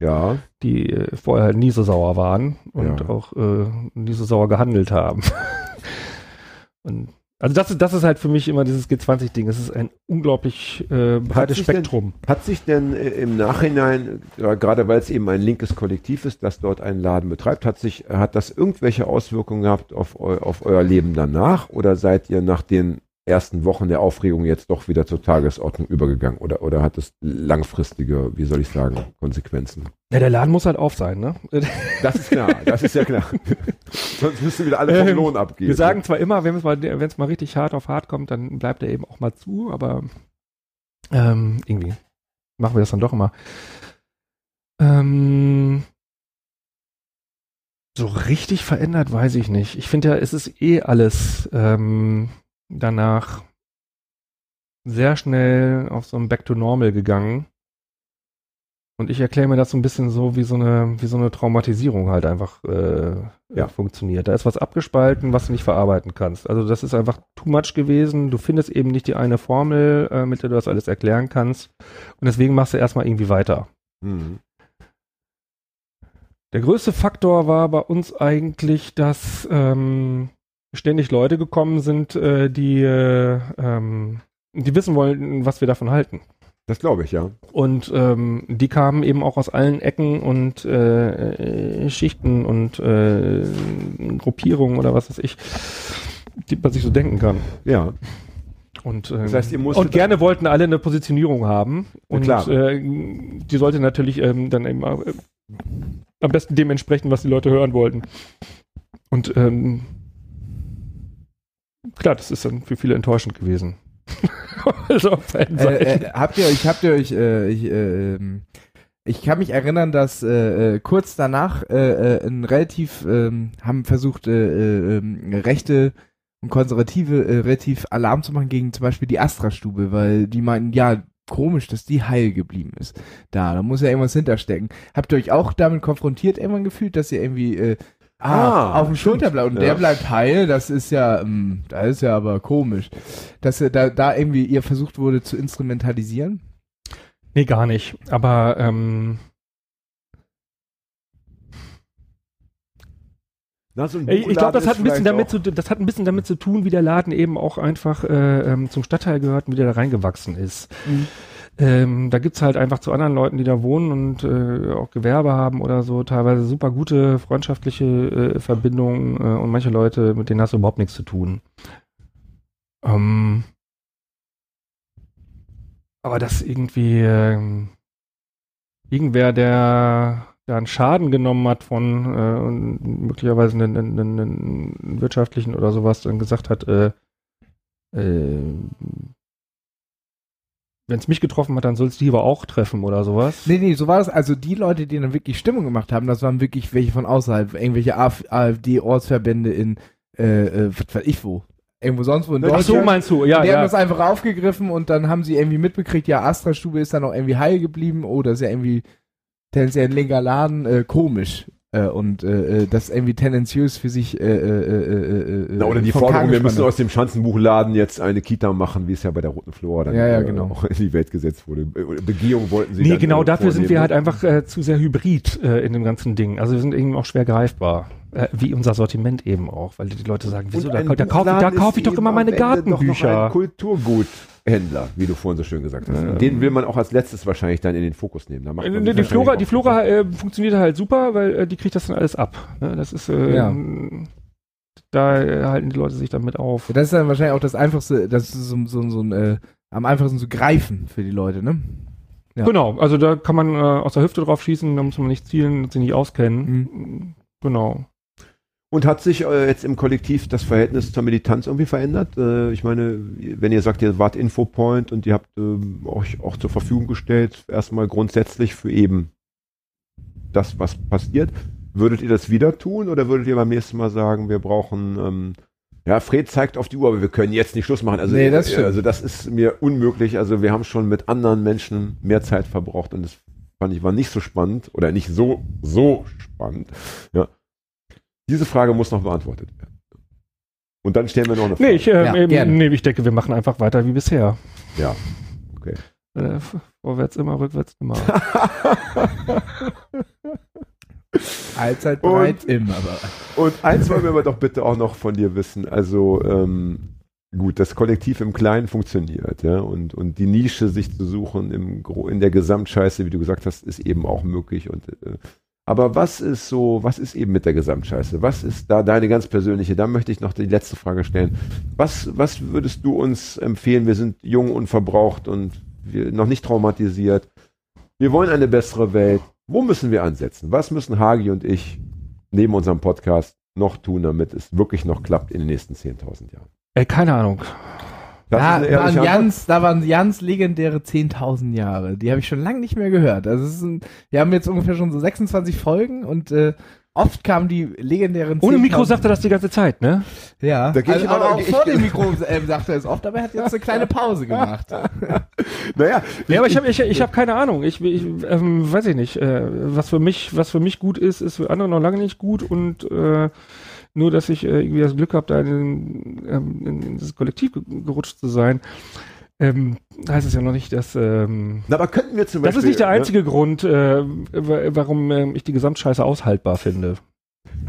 ja, Die äh, vorher halt nie so sauer waren und Ja. auch äh, nie so sauer gehandelt haben. [laughs] und also das, ist- das ist halt für mich immer dieses G20-Ding. Es ist ein unglaublich äh, breites denn- Spektrum. Hat sich denn äh, im Nachhinein, gerade weil es eben ein linkes Kollektiv ist, das dort einen Laden betreibt, hat sich, hat das irgendwelche Auswirkungen gehabt auf, eu, auf euer Leben danach? Oder seid ihr nach den ersten Wochen der Aufregung jetzt doch wieder zur Tagesordnung übergegangen? Oder, oder hat es langfristige, wie soll ich sagen, Konsequenzen? Ja, der Laden muss halt auf sein, ne? Das ist klar, das ist ja klar. [laughs] Sonst müssen wieder alle vom Ähm, Lohn abgeben. Wir sagen zwar immer, wenn es mal, mal richtig hart auf hart kommt, dann bleibt er eben auch mal zu, aber ähm, irgendwie machen wir das dann doch immer. Ähm, so richtig verändert weiß ich nicht. Ich finde ja, es ist eh alles ähm, danach sehr schnell auf so ein Back to Normal gegangen. Und ich erkläre mir das so ein bisschen so, wie so eine, wie so eine Traumatisierung halt einfach äh, Ja. funktioniert. Da ist was abgespalten, was du nicht verarbeiten kannst. Also das ist einfach too much gewesen. Du findest eben nicht die eine Formel, äh, mit der du das alles erklären kannst. Und deswegen machst du erstmal irgendwie weiter. Mhm. Der größte Faktor war bei uns eigentlich, dass ähm, ständig Leute gekommen sind, äh, die, äh, ähm, die wissen wollten, was wir davon halten. Das glaube ich, ja. Und ähm, die kamen eben auch aus allen Ecken und äh, äh, Schichten und äh, Gruppierungen oder was weiß ich, die man sich so denken kann. Ja. Und, ähm, Das heißt, und gerne wollten alle eine Positionierung haben. Ja, Und klar. Äh, die sollte natürlich ähm, dann eben äh, am besten dem entsprechen, was die Leute hören wollten. Und ähm, klar, das ist dann für viele enttäuschend gewesen. [laughs] also auf Äh, äh, habt ihr euch, habt ihr euch, äh, ich, äh, ähm, ich kann mich erinnern, dass äh, äh, kurz danach äh, äh, ein relativ ähm, haben versucht, äh, äh, ähm, Rechte und Konservative äh, relativ Alarm zu machen gegen zum Beispiel die Astra-Stube, weil die meinten, ja, komisch, dass die heil geblieben ist. Da, da muss ja irgendwas hinterstecken. Habt ihr euch auch damit konfrontiert irgendwann gefühlt, dass ihr irgendwie äh, ah, Ah, auf dem Schulter bleibt und Ja. der bleibt heil, das ist ja, ähm, da ist ja aber komisch. Dass ihr da, da irgendwie ihr versucht wurde zu instrumentalisieren? Nee, gar nicht. Aber ähm, ich, ich glaube, das hat ein bisschen damit zu, das hat ein bisschen damit zu tun, wie der Laden eben auch einfach äh, ähm, zum Stadtteil gehört und wie der da reingewachsen ist. Mhm. Ähm, da gibt's halt einfach zu anderen Leuten, die da wohnen und äh, auch Gewerbe haben oder so, teilweise super gute freundschaftliche äh, Verbindungen äh, und manche Leute, mit denen hast du überhaupt nichts zu tun. Ähm, aber das irgendwie ähm, irgendwer, der da einen Schaden genommen hat von äh, und möglicherweise einen, einen, einen, wirtschaftlichen oder sowas, dann gesagt hat, äh, äh, wenn es mich getroffen hat, dann soll es die aber auch treffen oder sowas. Nee, nee, so war das. Also die Leute, die dann wirklich Stimmung gemacht haben, das waren wirklich welche von außerhalb, irgendwelche AfD-Ortsverbände in, äh, äh, was weiß ich wo. Irgendwo sonst wo in Ach Ach so, Deutschland. meinst du? Ja, die haben ja. das einfach aufgegriffen und dann haben sie irgendwie mitbekriegt, ja, Astra-Stube ist dann auch irgendwie heil geblieben. Oh, das ist ja irgendwie tendenziell ein linker Laden, äh, komisch. Äh, und äh, äh, das irgendwie tendenziös für sich äh, äh, äh, äh, Na, oder die Forderung, wir müssen aus dem Schanzenbuchladen jetzt eine Kita machen, wie es ja bei der Roten Flora dann Ja, ja, äh, genau. auch in die Welt gesetzt wurde. Be- Begehung wollten sie Nee, dann, genau äh, dafür sind wir halt vornehmen. einfach äh, zu sehr hybrid äh, in dem ganzen Ding. Also wir sind irgendwie auch schwer greifbar. Äh, wie unser Sortiment eben auch, weil die Leute sagen, wieso, da, da kaufe da kauf ich doch immer meine Gartenbücher. Kulturguthändler, wie du vorhin so schön gesagt hast. Ja. Und den will man auch als letztes wahrscheinlich dann in den Fokus nehmen. Da macht Äh, man Die, die Flora, die Flora äh, funktioniert halt super, weil äh, die kriegt das dann alles ab. Ne? Das ist, äh, Ja. da äh, halten die Leute sich dann mit auf. Das ist dann wahrscheinlich auch das einfachste, das ist so, so, so ein, äh, am einfachsten zu greifen für die Leute, ne? Ja. Genau, also da kann man äh, aus der Hüfte drauf schießen, da muss man nicht zielen, sich nicht auskennen. Genau. Und hat sich äh, jetzt im Kollektiv das Verhältnis zur Militanz irgendwie verändert? Äh, ich meine, wenn ihr sagt, ihr wart Infopoint und ihr habt äh, euch auch zur Verfügung gestellt, erstmal grundsätzlich für eben das, was passiert, würdet ihr das wieder tun oder würdet ihr beim nächsten Mal sagen, wir brauchen, ähm, ja, Fred zeigt auf die Uhr, aber wir können jetzt nicht Schluss machen. Also, Nee, das also das ist mir unmöglich. Also wir haben schon mit anderen Menschen mehr Zeit verbraucht und das fand ich war nicht so spannend oder nicht so, so spannend. Ja. Diese Frage muss noch beantwortet werden. Und dann stellen wir noch eine Frage. Nee, ich, äh, Ja, ähm, gerne. nee, ich denke, wir machen einfach weiter wie bisher. Ja. Äh, vorwärts immer, rückwärts immer. [laughs] Allzeit bereit, immer bereit. Und eins wollen wir aber doch bitte auch noch von dir wissen. Also, ähm, gut, das Kollektiv im Kleinen funktioniert, ja, und, und die Nische sich zu suchen im, in der Gesamtscheiße, wie du gesagt hast, ist eben auch möglich. Und, äh, aber was ist so, was ist eben mit der Gesamtscheiße? Was ist da deine ganz persönliche? Da möchte ich noch die letzte Frage stellen. Was, was würdest du uns empfehlen? Wir sind jung und verbraucht und noch nicht traumatisiert. Wir wollen eine bessere Welt. Wo müssen wir ansetzen? Was müssen Hagi und ich neben unserem Podcast noch tun, damit es wirklich noch klappt in den nächsten 10.000 Jahren? Ey, keine Ahnung. Das Da waren, ganz, da waren ganz legendäre 10.000 Jahre. Die habe ich schon lange nicht mehr gehört. Also es ist ein, wir haben jetzt ungefähr schon so 26 Folgen und äh, oft kamen die legendären Ohne 10.000 Mikro sagt er das die ganze Zeit, ne? Ja, Da geh ich also, aber auch ich- vor dem Mikro ähm, sagt er es oft, aber er hat jetzt eine kleine Pause gemacht. [laughs] Naja, Ja, aber ich habe ich, ich hab keine Ahnung. Ich, ich ähm, weiß ich nicht. Äh, was für mich, was für mich gut ist, ist für andere noch lange nicht gut und äh, nur, dass ich äh, irgendwie das Glück habe, da in, ähm, in, in dieses Kollektiv ge gerutscht zu sein, ähm, heißt es ja noch nicht, dass ähm, Na, aber könnten wir zum das Beispiel. ist nicht der ne? einzige Grund, äh, wa- warum ähm, ich die Gesamtscheiße aushaltbar finde.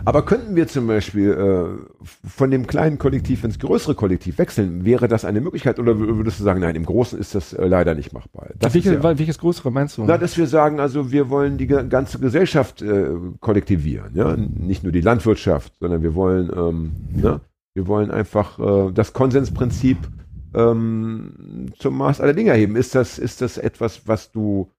Aber könnten wir zum Beispiel äh, von dem kleinen Kollektiv ins größere Kollektiv wechseln? Wäre das eine Möglichkeit oder wür- würdest du sagen, nein, im Großen ist das äh, leider nicht machbar? Das Welche, ja, welches größere meinst du? na, dass wir sagen, also wir wollen die ga- ganze Gesellschaft äh, kollektivieren, ja, nicht nur die Landwirtschaft, sondern wir wollen, ähm, ne? wir wollen einfach äh, das Konsensprinzip ähm, zum Maß aller Dinge erheben. Ist das, ist das etwas, was du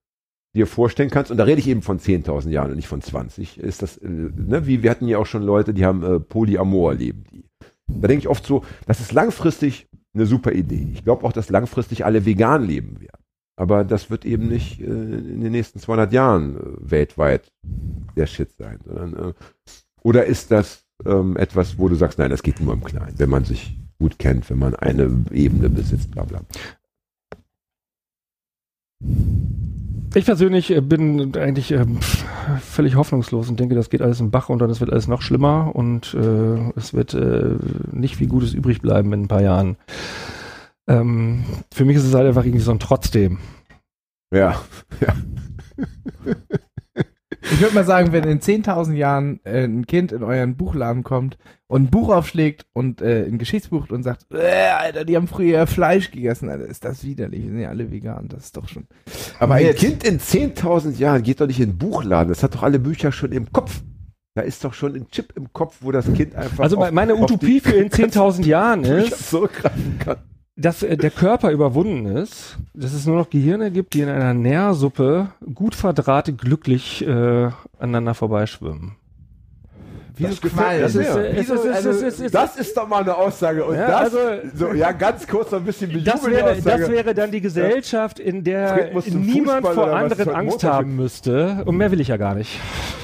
dir vorstellen kannst? Und da rede ich eben von 10.000 Jahren und nicht von 20. Ist das, äh, ne, wie wir hatten ja auch schon Leute, die haben äh, Polyamor leben die. Da denke ich oft so, das ist langfristig eine super Idee. Ich glaube auch, dass langfristig alle vegan leben werden. Aber das wird eben nicht äh, in den nächsten 200 Jahren äh, weltweit der Shit sein. Sondern, äh, oder ist das ähm, etwas, wo du sagst, nein, das geht nur im Kleinen, wenn man sich gut kennt, wenn man eine Ebene besitzt, bla bla. Ich persönlich äh, bin eigentlich ähm, völlig hoffnungslos und denke, das geht alles im Bach und dann wird alles noch schlimmer und äh, es wird äh, nicht viel Gutes übrig bleiben in ein paar Jahren. Ähm, für mich ist es halt einfach irgendwie so ein Trotzdem. Ja, [laughs] Ich würde mal sagen, wenn in 10.000 Jahren äh, ein Kind in euren Buchladen kommt und ein Buch aufschlägt und äh, ein Geschichtsbuch und sagt, äh, Alter, die haben früher Fleisch gegessen, Alter, ist das widerlich, wir sind ja alle vegan, das ist doch schon. aber ein Jetzt- Kind in 10.000 Jahren geht doch nicht in den Buchladen, das hat doch alle Bücher schon im Kopf. Da ist doch schon ein Chip im Kopf, wo das Kind einfach Also auf- meine Utopie für in 10.000 [laughs] Jahren ist, zurückgreifen kann. Dass äh, der Körper überwunden ist, dass es nur noch Gehirne gibt, die in einer Nährsuppe gut verdrahtet glücklich äh, aneinander vorbeischwimmen. Wie Das so mir Das ist, äh, es also, ist, Das ist doch mal eine Aussage. Und Ja, das, also- so, ja, ganz kurz noch ein bisschen Das bejubeln die wäre, das wäre dann die Gesellschaft, in der niemand Fußball vor anderen Angst haben müsste. Und mehr will ich ja gar nicht.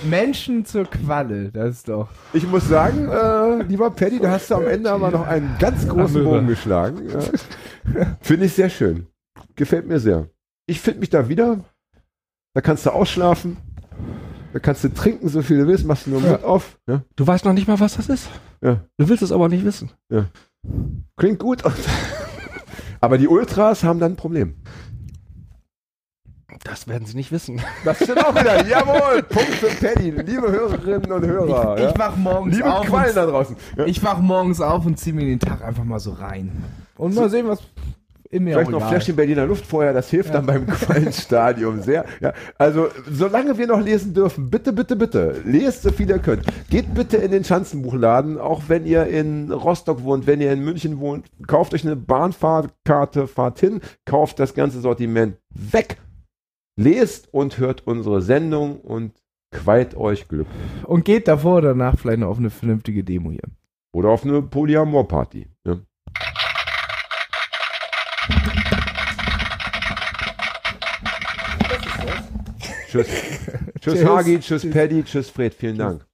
Menschen zur Qualle, das ist doch. Ich muss sagen, äh, lieber Paddy, da hast du am Ende aber noch einen ganz großen. Bogen geschlagen. Ja. Finde ich sehr schön. Gefällt mir sehr. Ich finde mich da wieder. Da kannst du ausschlafen. Da kannst du trinken, so viel du willst. Machst du nur Mund auf. Ja. Du weißt noch nicht mal, was das ist. Ja. Du willst es aber nicht wissen. Klingt gut. [laughs] aber die Ultras haben dann ein Problem. Das werden sie nicht wissen. Das stimmt auch wieder. [laughs] Jawohl, Punkt für Paddy. Liebe Hörerinnen und Hörer. ich ja. wach morgens Liebe auf. Quallen da Und, draußen. Ja. ich wach morgens auf und zieh mir den Tag einfach mal so rein. Und mal sehen, was. In mir Vielleicht noch egal. Fläschchen Berliner Luft vorher, das hilft dann beim Quallenstadium [laughs] sehr. Ja, also, solange wir noch lesen dürfen, bitte, bitte, bitte, lest so viel ihr könnt. Geht bitte in den Schanzenbuchladen, auch wenn ihr in Rostock wohnt, wenn ihr in München wohnt, kauft euch eine Bahnfahrkarte, fahrt hin, kauft das ganze Sortiment weg, lest und hört unsere Sendung und quält euch Glück. Und geht davor oder danach vielleicht noch auf eine vernünftige Demo hier. Oder auf eine Polyamor-Party. Ja. Tschüss [laughs] Tschüss. Hagi, tschüss Paddy, tschüss Fred, vielen Dank.